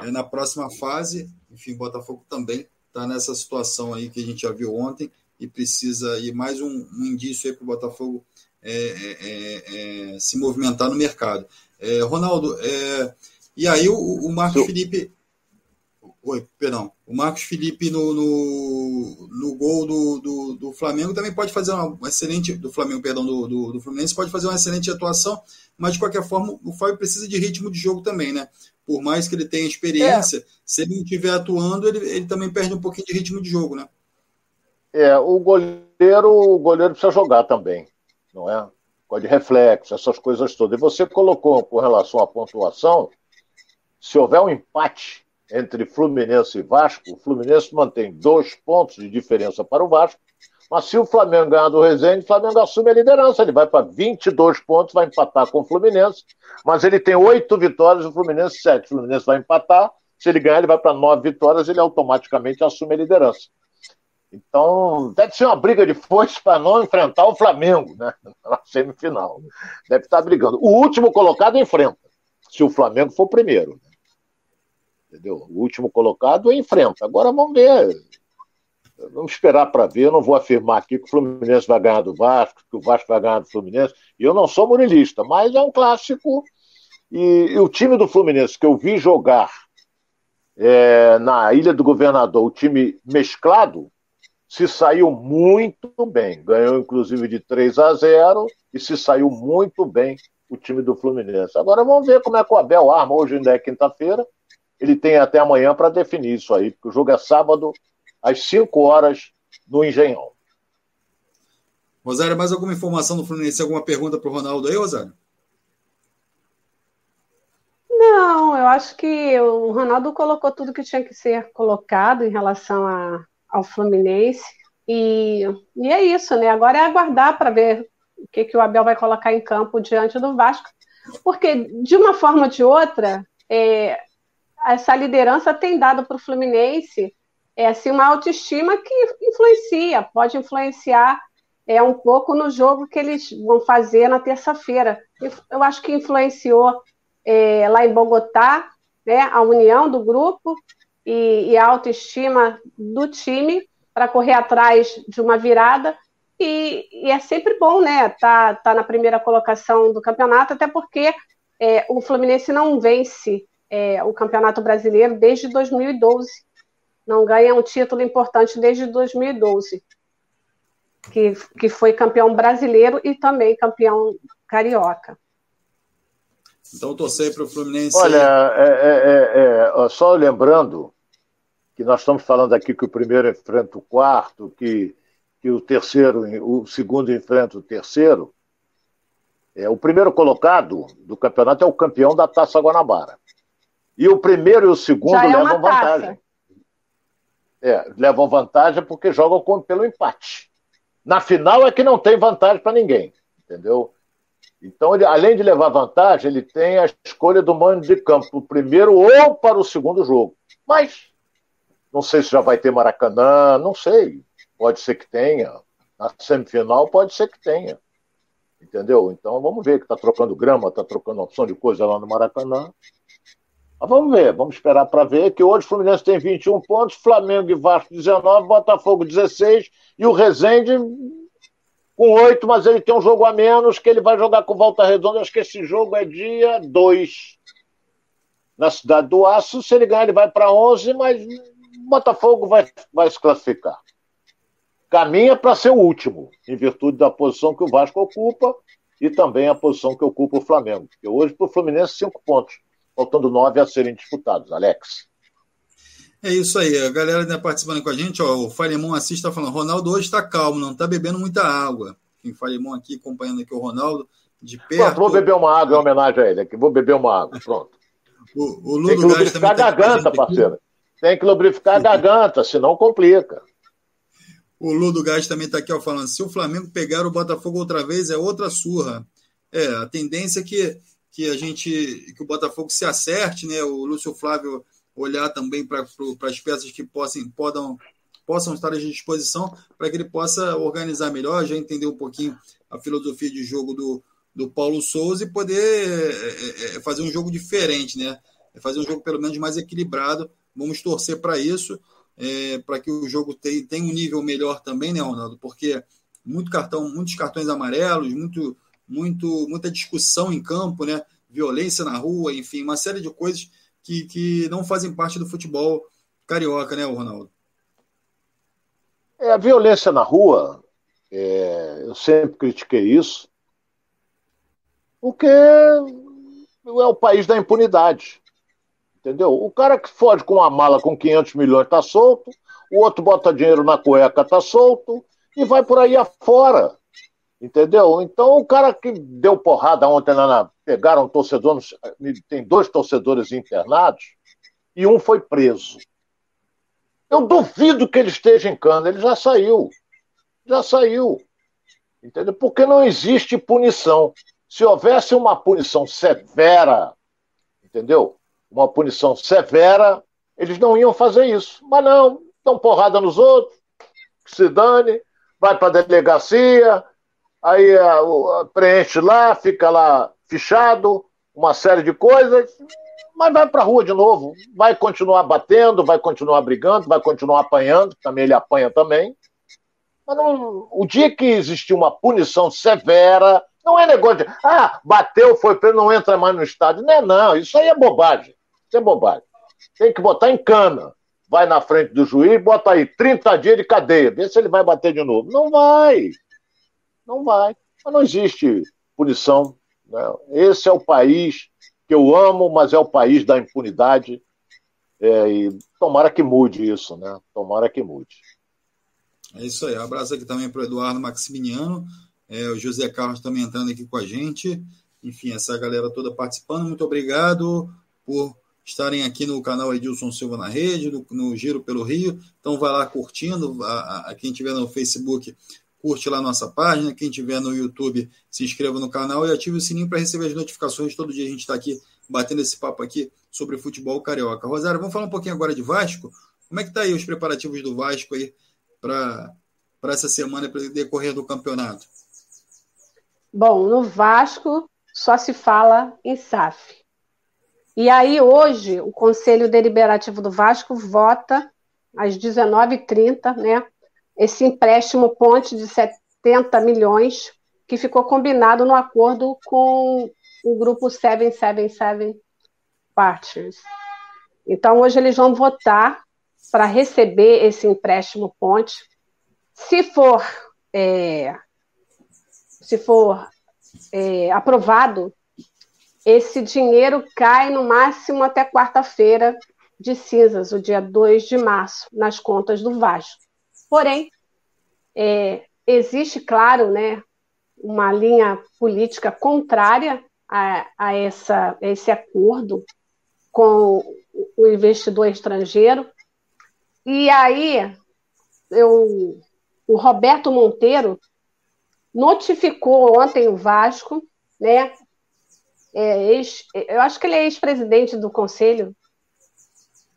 é, na próxima fase. Enfim, o Botafogo também está nessa situação aí que a gente já viu ontem e precisa ir mais um, um indício aí para o Botafogo é, é, é, é, se movimentar no mercado. É, Ronaldo, e aí o, o Marcos Felipe Oi, perdão. O Marcos Felipe no, no, no gol do, do, do, Flamengo também pode fazer uma excelente. Do Flamengo, perdão, do, do, do, Fluminense pode fazer uma excelente atuação, mas de qualquer forma o Fábio precisa de ritmo de jogo também, né? Por mais que ele tenha experiência, é. se ele não estiver atuando, ele, ele também perde um pouquinho de ritmo de jogo, né? É, o goleiro, o goleiro precisa jogar também, não é? Pode reflexo, essas coisas todas. E você colocou com relação à pontuação, se houver um empate entre Fluminense e Vasco, o Fluminense mantém dois pontos de diferença para o Vasco, mas se o Flamengo ganhar do Resende, o Flamengo assume a liderança. Ele vai para 22 pontos, vai empatar com o Fluminense, mas ele tem oito vitórias, o Fluminense sete. O Fluminense vai empatar, se ele ganhar, ele vai para nove vitórias, ele automaticamente assume a liderança. Então, deve ser uma briga de foice para não enfrentar o Flamengo, né? Na semifinal. Deve estar brigando. O último colocado enfrenta, se o Flamengo for primeiro entendeu? O último colocado enfrenta. Agora vamos ver. Vamos esperar para ver. Eu não vou afirmar aqui que o Fluminense vai ganhar do Vasco, que o Vasco vai ganhar do Fluminense. E eu não sou murilista, mas é um clássico. E, e o time do Fluminense que eu vi jogar é, na Ilha do Governador, o time mesclado, se saiu muito bem. Ganhou inclusive de 3 a 0 e se saiu muito bem o time do Fluminense. Agora vamos ver como é que o Abel arma. Hoje ainda é quinta-feira ele tem até amanhã para definir isso aí, porque o jogo é sábado, às 5 horas, no Engenhão. Rosário, mais alguma informação do Fluminense? Alguma pergunta para o Ronaldo aí, Rosário? Não, eu acho que o Ronaldo colocou tudo que tinha que ser colocado em relação a, ao Fluminense. E, e é isso, né? Agora é aguardar para ver o que, que o Abel vai colocar em campo diante do Vasco. Porque, de uma forma ou de outra, é, essa liderança tem dado para o Fluminense é, assim, uma autoestima que influencia, pode influenciar é, um pouco no jogo que eles vão fazer na terça-feira. Eu acho que influenciou é, lá em Bogotá né, a união do grupo e, e a autoestima do time para correr atrás de uma virada. E, e, é sempre bom, né? Tá, tá na primeira colocação do campeonato, até porque é, o Fluminense não vence é, o Campeonato Brasileiro desde 2012. Não ganha um título importante desde 2012. Que, que foi campeão brasileiro e também campeão carioca. Então, torcer para o Fluminense. Olha, é, é, é, só lembrando que nós estamos falando aqui que o primeiro enfrenta o quarto, que, que o terceiro, o segundo enfrenta o terceiro. É, o primeiro colocado do campeonato é o campeão da Taça Guanabara. E o primeiro e o segundo é levam vantagem. É, levam vantagem porque jogam com, pelo empate. Na final é que não tem vantagem para ninguém, entendeu? Então, ele, além de levar vantagem, ele tem a escolha do mando de campo, para o primeiro ou para o segundo jogo. Mas, não sei se já vai ter Maracanã, não sei. pode ser que tenha. Na semifinal, pode ser que tenha. Entendeu? Então vamos ver que está trocando grama, está trocando opção de coisa lá no Maracanã. Mas vamos ver, vamos esperar para ver que hoje o Fluminense tem 21 pontos, Flamengo e Vasco 19, Botafogo 16 e o Rezende com 8, mas ele tem um jogo a menos que ele vai jogar com volta redonda. Acho que esse jogo é dia 2 na Cidade do Aço. Se ele ganhar, ele vai para 11, mas o Botafogo vai, vai se classificar caminha para ser o último, em virtude da posição que o Vasco ocupa e também a posição que ocupa o Flamengo. Porque hoje, para o Fluminense, cinco pontos, faltando nove a serem disputados. Alex. É isso aí, a galera ainda participando com a gente, ó, o Falemon Assis está falando, Ronaldo hoje está calmo, não está bebendo muita água. Enfim, Falemon aqui acompanhando aqui o Ronaldo de perto. Pronto, vou beber uma água em homenagem a ele aqui, vou beber uma água, pronto. o, o Ludo Tem que lubrificar a tá garganta, parceiro. Tem que lubrificar a garganta, senão complica. O Ludo Gás também está aqui ó, falando: se o Flamengo pegar o Botafogo outra vez, é outra surra. É, a tendência é que, que a gente que o Botafogo se acerte, né? O Lúcio Flávio olhar também para as peças que possam, podam, possam estar à disposição para que ele possa organizar melhor, já entender um pouquinho a filosofia de jogo do, do Paulo Souza e poder é, é, é fazer um jogo diferente, né? Fazer um jogo pelo menos mais equilibrado. Vamos torcer para isso é, para que o jogo tenha, tenha um nível melhor também, né, Ronaldo? Porque muito cartão, muitos cartões amarelos, muito, muito, muita discussão em campo, né? Violência na rua, enfim, uma série de coisas que, que não fazem parte do futebol carioca, né, Ronaldo? É, a violência na rua, é, eu sempre critiquei isso, porque é o país da impunidade. Entendeu? O cara que foge com uma mala com 500 milhões está solto, o outro bota dinheiro na cueca está solto e vai por aí afora. Entendeu? Então, o cara que deu porrada ontem lá na. Pegaram torcedores. Tem dois torcedores internados e um foi preso. Eu duvido que ele esteja em cana, ele já saiu. Já saiu. Entendeu? Porque não existe punição. Se houvesse uma punição severa, entendeu? uma punição severa, eles não iam fazer isso. Mas não, dão porrada nos outros, se dane, vai para a delegacia, aí a, a, preenche lá, fica lá fichado, uma série de coisas, mas vai para a rua de novo, vai continuar batendo, vai continuar brigando, vai continuar apanhando, também ele apanha também. Mas não, o dia que existir uma punição severa, não é negócio de, ah, bateu, foi preso, não entra mais no estádio. Não é, não, isso aí é bobagem. Isso é bobagem. Tem que botar em cana. Vai na frente do juiz, bota aí 30 dias de cadeia, vê se ele vai bater de novo. Não vai. Não vai. Mas não existe punição. Né? Esse é o país que eu amo, mas é o país da impunidade. É, e tomara que mude isso, né? Tomara que mude. É isso aí. Um abraço aqui também para o Eduardo Maximiliano, é, o José Carlos também entrando aqui com a gente. Enfim, essa galera toda participando. Muito obrigado por estarem aqui no canal Edilson Silva na Rede, no, no Giro pelo Rio. Então vai lá curtindo, a, a, quem tiver no Facebook, curte lá nossa página, quem tiver no YouTube, se inscreva no canal e ative o sininho para receber as notificações. Todo dia a gente está aqui batendo esse papo aqui sobre futebol carioca. Rosário, vamos falar um pouquinho agora de Vasco. Como é que está aí os preparativos do Vasco aí para essa semana, para decorrer do campeonato? Bom, no Vasco só se fala em SAF. E aí, hoje, o Conselho Deliberativo do Vasco vota às 19h30, né? Esse empréstimo ponte de 70 milhões, que ficou combinado no acordo com o grupo 777 Partners. Então, hoje eles vão votar para receber esse empréstimo ponte. Se for, é, se for é, aprovado, esse dinheiro cai no máximo até quarta-feira de cinzas, o dia 2 de março, nas contas do Vasco. Porém, é, existe, claro, né, uma linha política contrária a, a, essa, a esse acordo com o investidor estrangeiro. E aí, eu, o Roberto Monteiro notificou ontem o Vasco, né, é, ex, eu acho que ele é ex-presidente do conselho,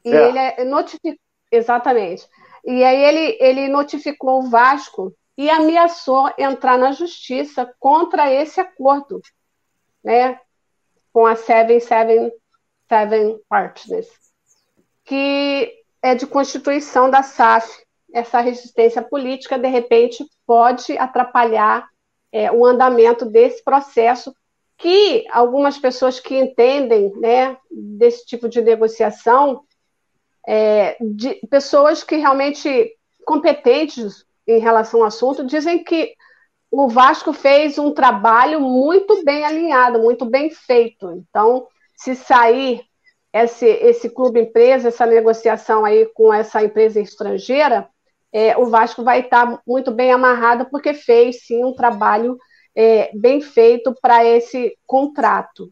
e é. ele é notificado. Exatamente. E aí ele, ele notificou o Vasco e ameaçou entrar na justiça contra esse acordo, né, com a 777 Partners, que é de constituição da SAF. Essa resistência política, de repente, pode atrapalhar é, o andamento desse processo que algumas pessoas que entendem né, desse tipo de negociação, é, de pessoas que realmente competentes em relação ao assunto, dizem que o Vasco fez um trabalho muito bem alinhado, muito bem feito. Então, se sair esse, esse clube empresa, essa negociação aí com essa empresa estrangeira, é, o Vasco vai estar muito bem amarrado, porque fez sim um trabalho é, bem feito para esse contrato.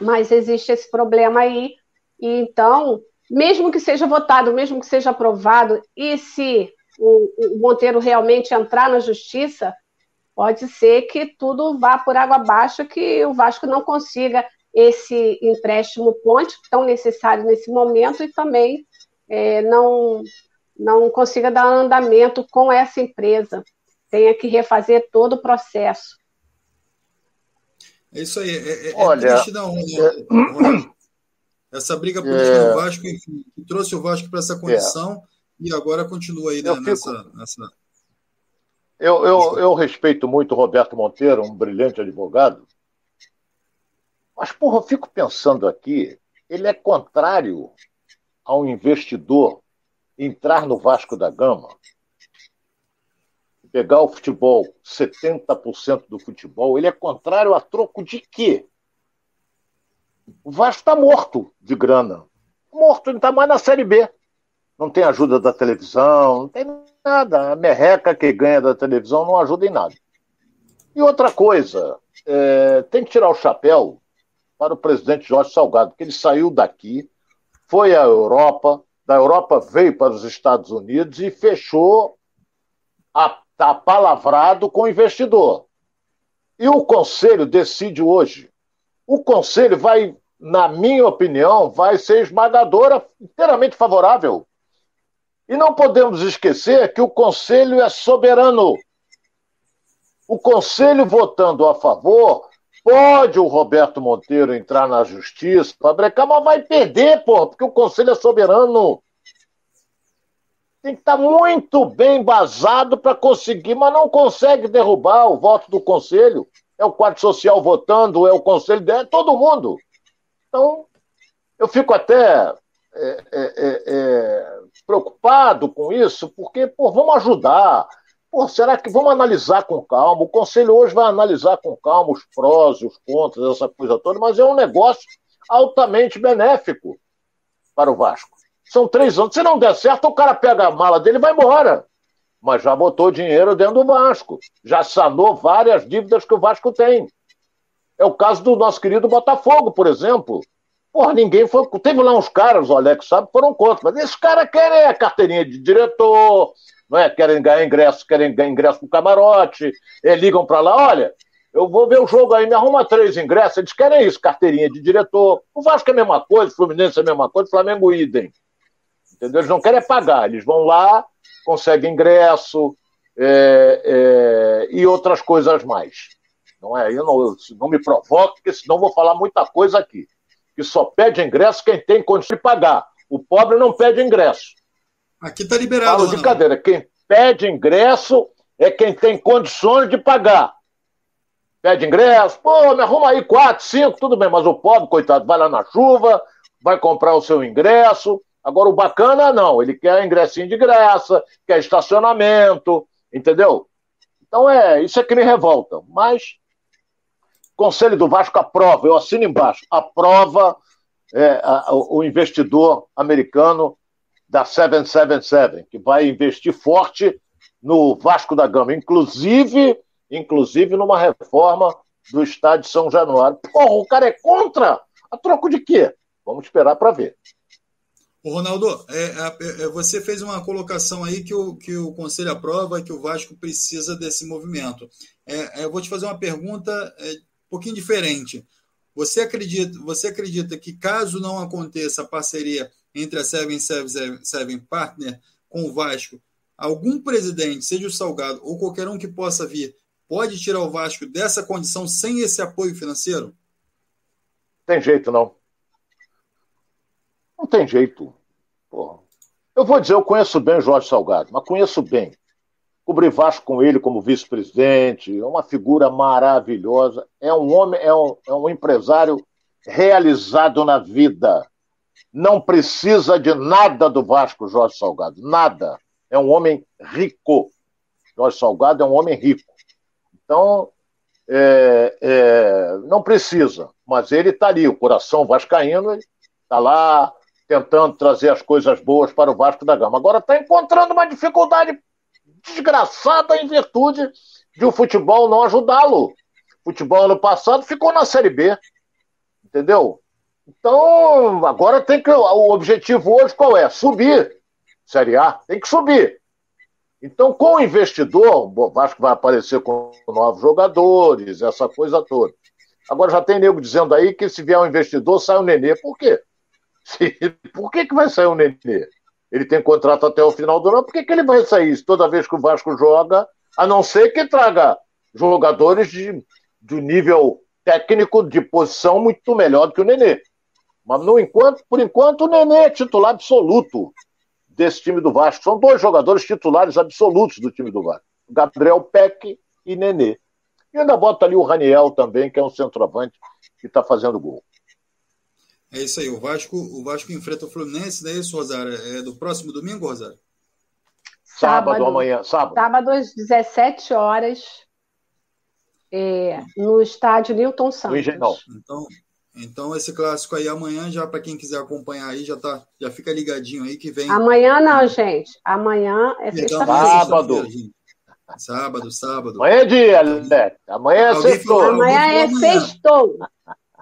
Mas existe esse problema aí, e então, mesmo que seja votado, mesmo que seja aprovado, e se o, o Monteiro realmente entrar na justiça, pode ser que tudo vá por água abaixo, que o Vasco não consiga esse empréstimo ponte tão necessário nesse momento e também é, não, não consiga dar andamento com essa empresa. Tenha que refazer todo o processo. É isso aí. É, é, é Olha, triste não, né? Essa briga política é, no Vasco, enfim, que trouxe o Vasco para essa condição e agora continua aí né, nessa, fico... nessa. Eu, eu, eu respeito muito o Roberto Monteiro, um brilhante advogado, mas, porra, eu fico pensando aqui, ele é contrário ao investidor entrar no Vasco da Gama, pegar o futebol, 70% do futebol, ele é contrário a troco de quê? O Vasco está morto de grana. Morto, ele está mais na Série B não tem ajuda da televisão, não tem nada. A merreca que ganha da televisão não ajuda em nada. E outra coisa, é, tem que tirar o chapéu para o presidente Jorge Salgado, porque ele saiu daqui, foi à Europa, da Europa veio para os Estados Unidos e fechou a, tá palavrado com o investidor. E o conselho decide hoje. O conselho vai, na minha opinião, vai ser esmagadora, inteiramente favorável e não podemos esquecer que o Conselho é soberano. O Conselho votando a favor, pode o Roberto Monteiro entrar na justiça para brecar, mas vai perder, porra, porque o Conselho é soberano. Tem que estar muito bem embasado para conseguir, mas não consegue derrubar o voto do Conselho. É o quadro social votando, é o Conselho, é todo mundo. Então, eu fico até é, é, é, é preocupado com isso, porque, pô, vamos ajudar. Pô, será que vamos analisar com calma? O conselho hoje vai analisar com calma os prós e os contras, essa coisa toda, mas é um negócio altamente benéfico para o Vasco. São três anos. Se não der certo, o cara pega a mala dele e vai embora. Mas já botou dinheiro dentro do Vasco. Já sanou várias dívidas que o Vasco tem. É o caso do nosso querido Botafogo, por exemplo. Porra, ninguém foi. Teve lá uns caras, o Alex sabe, foram contra. Mas esses caras querem a carteirinha de diretor, não é? querem ganhar ingresso, querem ganhar ingresso pro camarote, eles ligam para lá, olha, eu vou ver o jogo aí, me arruma três ingressos. Eles querem isso, carteirinha de diretor. O Vasco é a mesma coisa, o Fluminense é a mesma coisa, o Flamengo idem. Entendeu? Eles não querem pagar, eles vão lá, conseguem ingresso é, é, e outras coisas mais. Não é? Eu não, não me provoque, porque senão vou falar muita coisa aqui que só pede ingresso quem tem condição de pagar. O pobre não pede ingresso. Aqui está liberado. Falo de cadeira. Quem pede ingresso é quem tem condições de pagar. Pede ingresso, pô, me arruma aí quatro, cinco, tudo bem, mas o pobre, coitado, vai lá na chuva, vai comprar o seu ingresso. Agora, o bacana, não, ele quer ingressinho de graça, quer estacionamento, entendeu? Então, é, isso é que me revolta. Mas Conselho do Vasco aprova, eu assino embaixo, aprova é, a, o investidor americano da 777, que vai investir forte no Vasco da Gama, inclusive, inclusive numa reforma do estádio São Januário. Porra, o cara é contra? A troco de quê? Vamos esperar para ver. Ô, Ronaldo, é, é, é, você fez uma colocação aí que o, que o Conselho aprova que o Vasco precisa desse movimento. É, é, eu vou te fazer uma pergunta é, pouquinho diferente. Você acredita, você acredita que caso não aconteça a parceria entre a 777 Partner com o Vasco, algum presidente, seja o Salgado ou qualquer um que possa vir, pode tirar o Vasco dessa condição sem esse apoio financeiro? Tem jeito, não. Não tem jeito. Porra. Eu vou dizer, eu conheço bem Jorge Salgado, mas conheço bem. Cobri Vasco com ele como vice-presidente, é uma figura maravilhosa. É um homem, é um, é um empresário realizado na vida. Não precisa de nada do Vasco, Jorge Salgado. Nada. É um homem rico. Jorge Salgado é um homem rico. Então, é, é, não precisa. Mas ele está ali, o coração vascaíno, está lá tentando trazer as coisas boas para o Vasco da Gama. Agora está encontrando uma dificuldade desgraçada em virtude de o futebol não ajudá-lo. Futebol ano passado ficou na Série B. Entendeu? Então, agora tem que. O objetivo hoje qual é? Subir. Série A. Tem que subir. Então, com o investidor, o Vasco vai aparecer com novos jogadores, essa coisa toda. Agora já tem nego dizendo aí que se vier um investidor, sai o um Nenê. Por quê? Por que, que vai sair o Nenê? Ele tem contrato até o final do ano, por que, que ele vai sair toda vez que o Vasco joga, a não ser que traga jogadores de, de nível técnico de posição muito melhor do que o Nenê. Mas no enquanto, por enquanto o Nenê é titular absoluto desse time do Vasco. São dois jogadores titulares absolutos do time do Vasco. Gabriel Peck e Nenê. E ainda bota ali o Raniel também, que é um centroavante que está fazendo gol. É isso aí. O Vasco, o Vasco enfrenta o Fluminense, não é isso, Rosário? É do próximo domingo, Rosário? Sábado, sábado amanhã. Sábado. Sábado às 17 horas, é, no estádio Newton Santos. Então, então, esse clássico aí amanhã, já para quem quiser acompanhar aí, já, tá, já fica ligadinho aí que vem. Amanhã não, gente. Amanhã é sexta-feira. Sábado. Sábado, sábado. Amanhã é dia, Alex. Amanhã é sextou. Amanhã é sextou.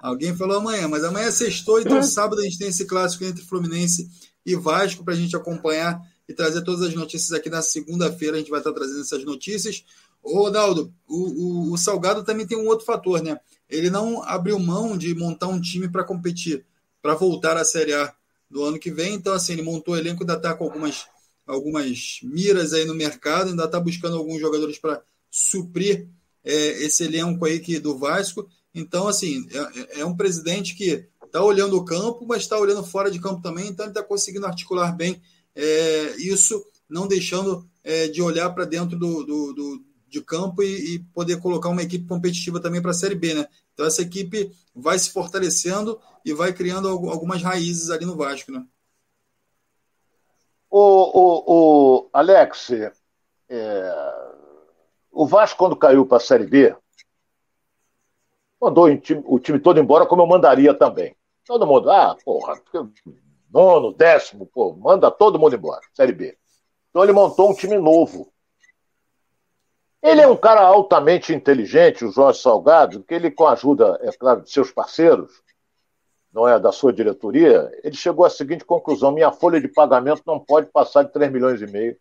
Alguém falou amanhã, mas amanhã é sextou, então hum. sábado a gente tem esse clássico entre Fluminense e Vasco para a gente acompanhar e trazer todas as notícias aqui na segunda-feira. A gente vai estar trazendo essas notícias. Ô, Ronaldo, o, o, o, Salgado também tem um outro fator, né? Ele não abriu mão de montar um time para competir, para voltar à Série A do ano que vem. Então, assim, ele montou o elenco, ainda está com algumas, algumas miras aí no mercado, ainda está buscando alguns jogadores para suprir é, esse elenco aí que, do Vasco. Então, assim, é, é um presidente que está olhando o campo, mas está olhando fora de campo também, então ele está conseguindo articular bem é, isso, não deixando é, de olhar para dentro do, do, do, de campo e, e, poder colocar uma equipe competitiva também para a Série B, né? Então essa equipe vai se fortalecendo e vai criando algumas raízes ali no Vasco, né? O, o, o Alex, é, o Vasco quando caiu para a Série B, mandou o time, todo embora, como eu mandaria também. Todo mundo, ah, porra, nono, décimo, pô, manda todo mundo embora, Série B. Então ele montou um time novo. Ele é um cara altamente inteligente, o Jorge Salgado, que ele, com a ajuda, é claro, de seus parceiros, não é da sua diretoria, ele chegou à seguinte conclusão: minha folha de pagamento não pode passar de 3 milhões e meio.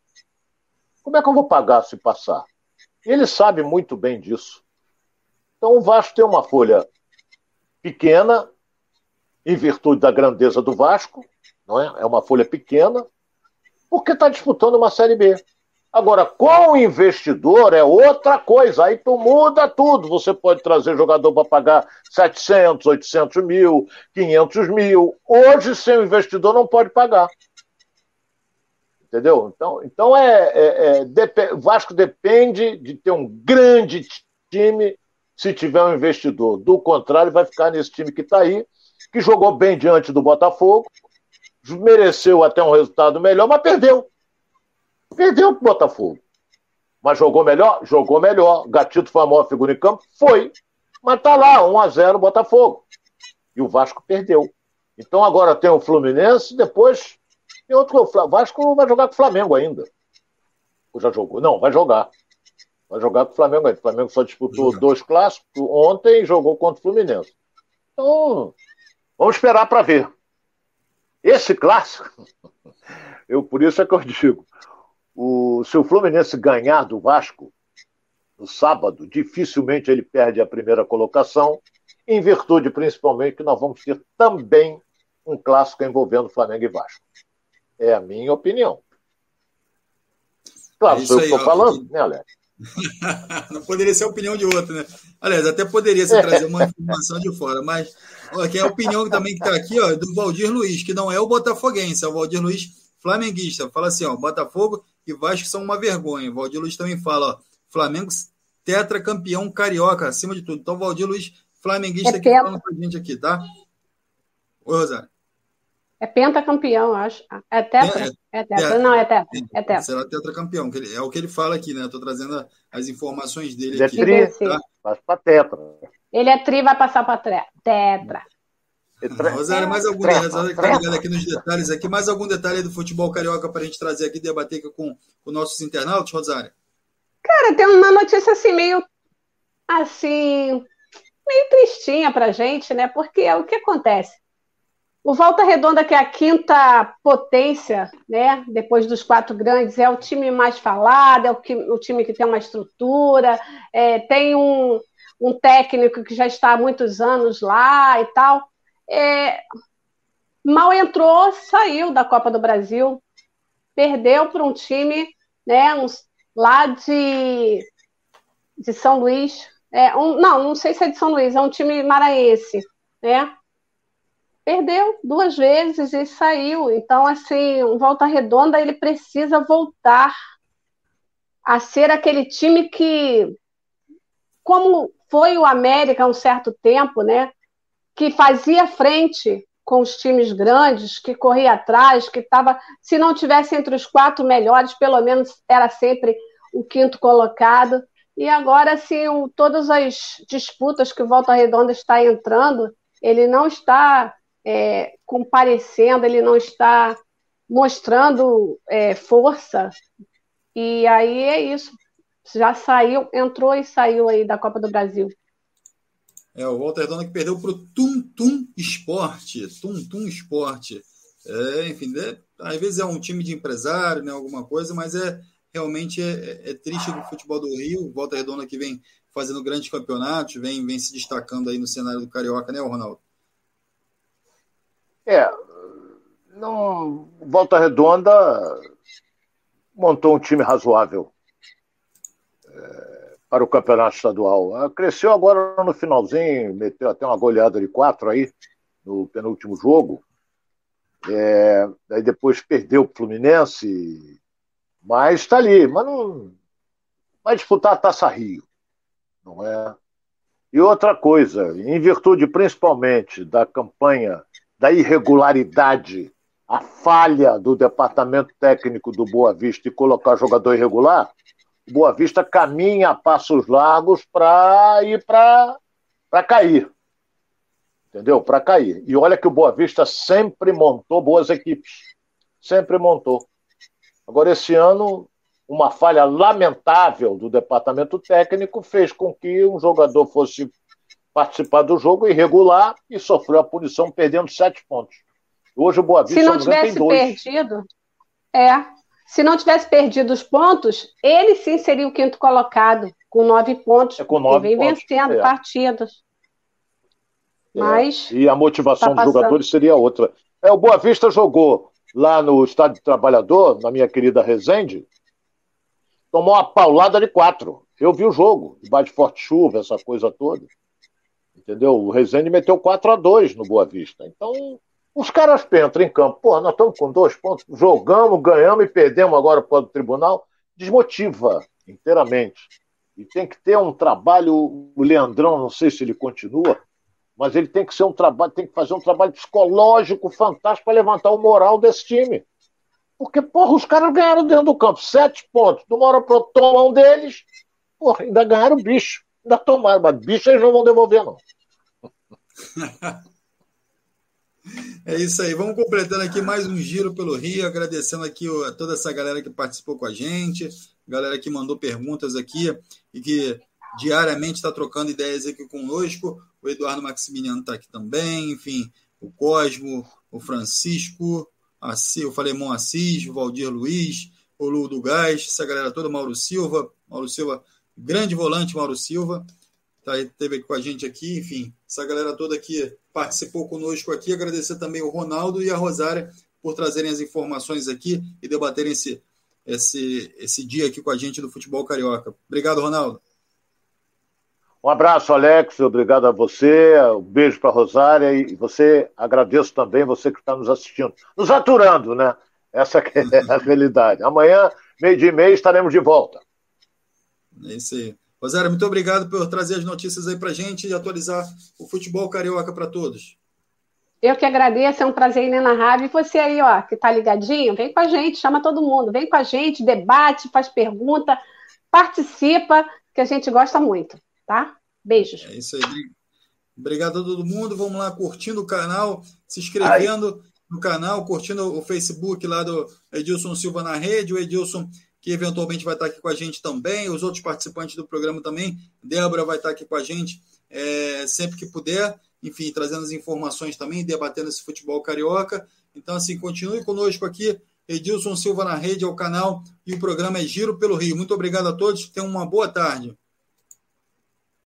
Como é que eu vou pagar se passar? Ele sabe muito bem disso. Então o Vasco tem uma folha pequena, em virtude da grandeza do Vasco, não é? É uma folha pequena, porque está disputando uma Série B. Agora, com o investidor é outra coisa, aí tu muda tudo. Você pode trazer jogador para pagar 700, 800 mil, 500 mil. Hoje, sem o investidor, não pode pagar. Entendeu? Então, então é, é, é Vasco depende de ter um grande time se tiver um investidor. Do contrário, vai ficar nesse time que está aí, que jogou bem diante do Botafogo, mereceu até um resultado melhor, mas perdeu. Perdeu para o Botafogo. Mas jogou melhor? Jogou melhor. Gatito foi a maior figura em campo? Foi. Mas tá lá, 1 a 0 Botafogo. E o Vasco perdeu. Então agora tem o Fluminense, depois tem outro. O Vasco vai jogar com o Flamengo ainda. Ou já jogou? Não, vai jogar. Vai jogar com o Flamengo. O Flamengo só disputou dois clássicos ontem e jogou contra o Fluminense. Então, vamos esperar para ver. Esse clássico, eu por isso é que eu digo, o, se o Fluminense ganhar do Vasco no sábado, dificilmente ele perde a primeira colocação, em virtude principalmente que nós vamos ter também um clássico envolvendo Flamengo e Vasco. É a minha opinião. Claro, é sou eu que estou falando, né, Alex? não poderia ser a opinião de outro, né? Aliás, até poderia ser trazer uma informação de fora, mas ó, que é a opinião também que está aqui, ó, do Valdir Luiz, que não é o botafoguense, é o Valdir Luiz flamenguista. Fala assim, ó, Botafogo e Vasco são uma vergonha. O Valdir Luiz também fala, ó, Flamengo tetracampeão carioca, acima de tudo. Então, Valdir Luiz, flamenguista, é aqui falando com a gente aqui, tá? Oi, Rosário. É pentacampeão, acho. É tetra? É, é tetra. É, não, é tetra. É tetra. Será tetracampeão. É o que ele fala aqui, né? Estou trazendo as informações dele ele aqui. É tri, tá? Passa para tetra. Ele é tri, vai passar para tetra. Rosário, mais algum Rosário tá ligado aqui nos detalhes aqui, mais algum detalhe do futebol carioca para a gente trazer aqui, debater aqui com, com nossos internautas, Rosário? Cara, tem uma notícia assim, meio assim, meio tristinha pra gente, né? Porque é o que acontece. O Volta Redonda, que é a quinta potência, né? Depois dos quatro grandes, é o time mais falado, é o, que, o time que tem uma estrutura, é, tem um, um técnico que já está há muitos anos lá e tal. É, mal entrou, saiu da Copa do Brasil, perdeu para um time, né? Uns, lá de, de São Luís. É, um, não, não sei se é de São Luís, é um time maranhense, né? Perdeu duas vezes e saiu. Então, assim, o Volta Redonda ele precisa voltar a ser aquele time que, como foi o América há um certo tempo, né? Que fazia frente com os times grandes, que corria atrás, que estava, se não tivesse entre os quatro melhores, pelo menos era sempre o quinto colocado. E agora, assim, o, todas as disputas que o Volta Redonda está entrando, ele não está é, comparecendo, ele não está mostrando é, força. E aí é isso. Já saiu, entrou e saiu aí da Copa do Brasil. É, o Walter Dona que perdeu para o Tum Tum Esporte. Tum Tum Esporte. É, enfim, é, às vezes é um time de empresário, né, alguma coisa, mas é realmente é, é, é triste do futebol do Rio. Volta Redonda que vem fazendo grandes campeonatos, vem, vem se destacando aí no cenário do Carioca, né, Ronaldo? É, não, Volta Redonda montou um time razoável. É, para o campeonato estadual. Ah, cresceu agora no finalzinho, meteu até uma goleada de quatro aí no penúltimo jogo. É, aí depois perdeu o Fluminense, mas está ali, mas não vai disputar a Taça Rio, não é? E outra coisa, em virtude principalmente da campanha da irregularidade, a falha do departamento técnico do Boa Vista de colocar jogador irregular, Boa Vista caminha a passos largos para ir para cair. Entendeu? Para cair. E olha que o Boa Vista sempre montou boas equipes. Sempre montou. Agora, esse ano, uma falha lamentável do departamento técnico fez com que um jogador fosse participar do jogo irregular e sofreu a punição perdendo sete pontos. Hoje o Boa Vista Se não tivesse perdido, é, se não tivesse perdido os pontos, ele sim seria o quinto colocado, com nove pontos. É com nove vem pontos. vencendo é. partidas. É. Mas. E a motivação tá dos jogadores seria outra. É, o Boa Vista jogou lá no Estádio Trabalhador, na minha querida Resende, tomou uma paulada de quatro. Eu vi o jogo, debaixo de forte chuva, essa coisa toda. Entendeu? O Resende meteu 4 a 2 no Boa Vista. Então, os caras entram em campo, pô, nós estamos com dois pontos, jogamos, ganhamos e perdemos agora para o tribunal, desmotiva inteiramente. E tem que ter um trabalho, o Leandrão, não sei se ele continua, mas ele tem que ser um trabalho, tem que fazer um trabalho psicológico fantástico para levantar o moral desse time. Porque, porra, os caras ganharam dentro do campo, sete pontos. De uma hora para tomar um deles, porra, ainda ganharam bicho. Ainda tomaram, mas bicho eles não vão devolver, não. É isso aí. Vamos completando aqui mais um giro pelo Rio, agradecendo aqui a toda essa galera que participou com a gente, galera que mandou perguntas aqui e que diariamente está trocando ideias aqui conosco. O Eduardo Maximiliano está aqui também, enfim, o Cosmo, o Francisco, Assis, o Falemon Assis, o Valdir Luiz, o Lu do Gás, essa galera toda, Mauro Silva, Mauro Silva, grande volante Mauro Silva tá, teve com a gente aqui, enfim, essa galera toda que participou conosco aqui. Agradecer também o Ronaldo e a Rosária por trazerem as informações aqui e debaterem esse esse, esse dia aqui com a gente do futebol carioca. Obrigado, Ronaldo. Um abraço, Alex. Obrigado a você. Um beijo para Rosária. E você, agradeço também você que está nos assistindo. Nos aturando, né? Essa é a realidade. Amanhã, meio dia e meio, estaremos de volta. É isso aí. Rosária, muito obrigado por trazer as notícias aí para gente e atualizar o futebol carioca para todos. Eu que agradeço, é um prazer ir na rádio. E você aí, ó, que está ligadinho, vem com a gente, chama todo mundo, vem com a gente, debate, faz pergunta, participa, que a gente gosta muito tá? Beijos. É isso aí. Obrigado a todo mundo. Vamos lá curtindo o canal, se inscrevendo Ai. no canal, curtindo o Facebook lá do Edilson Silva na rede, o Edilson que eventualmente vai estar aqui com a gente também, os outros participantes do programa também. Débora vai estar aqui com a gente é, sempre que puder, enfim, trazendo as informações também, debatendo esse futebol carioca. Então, assim, continue conosco aqui. Edilson Silva na rede, é o canal, e o programa é Giro pelo Rio. Muito obrigado a todos, tenham uma boa tarde.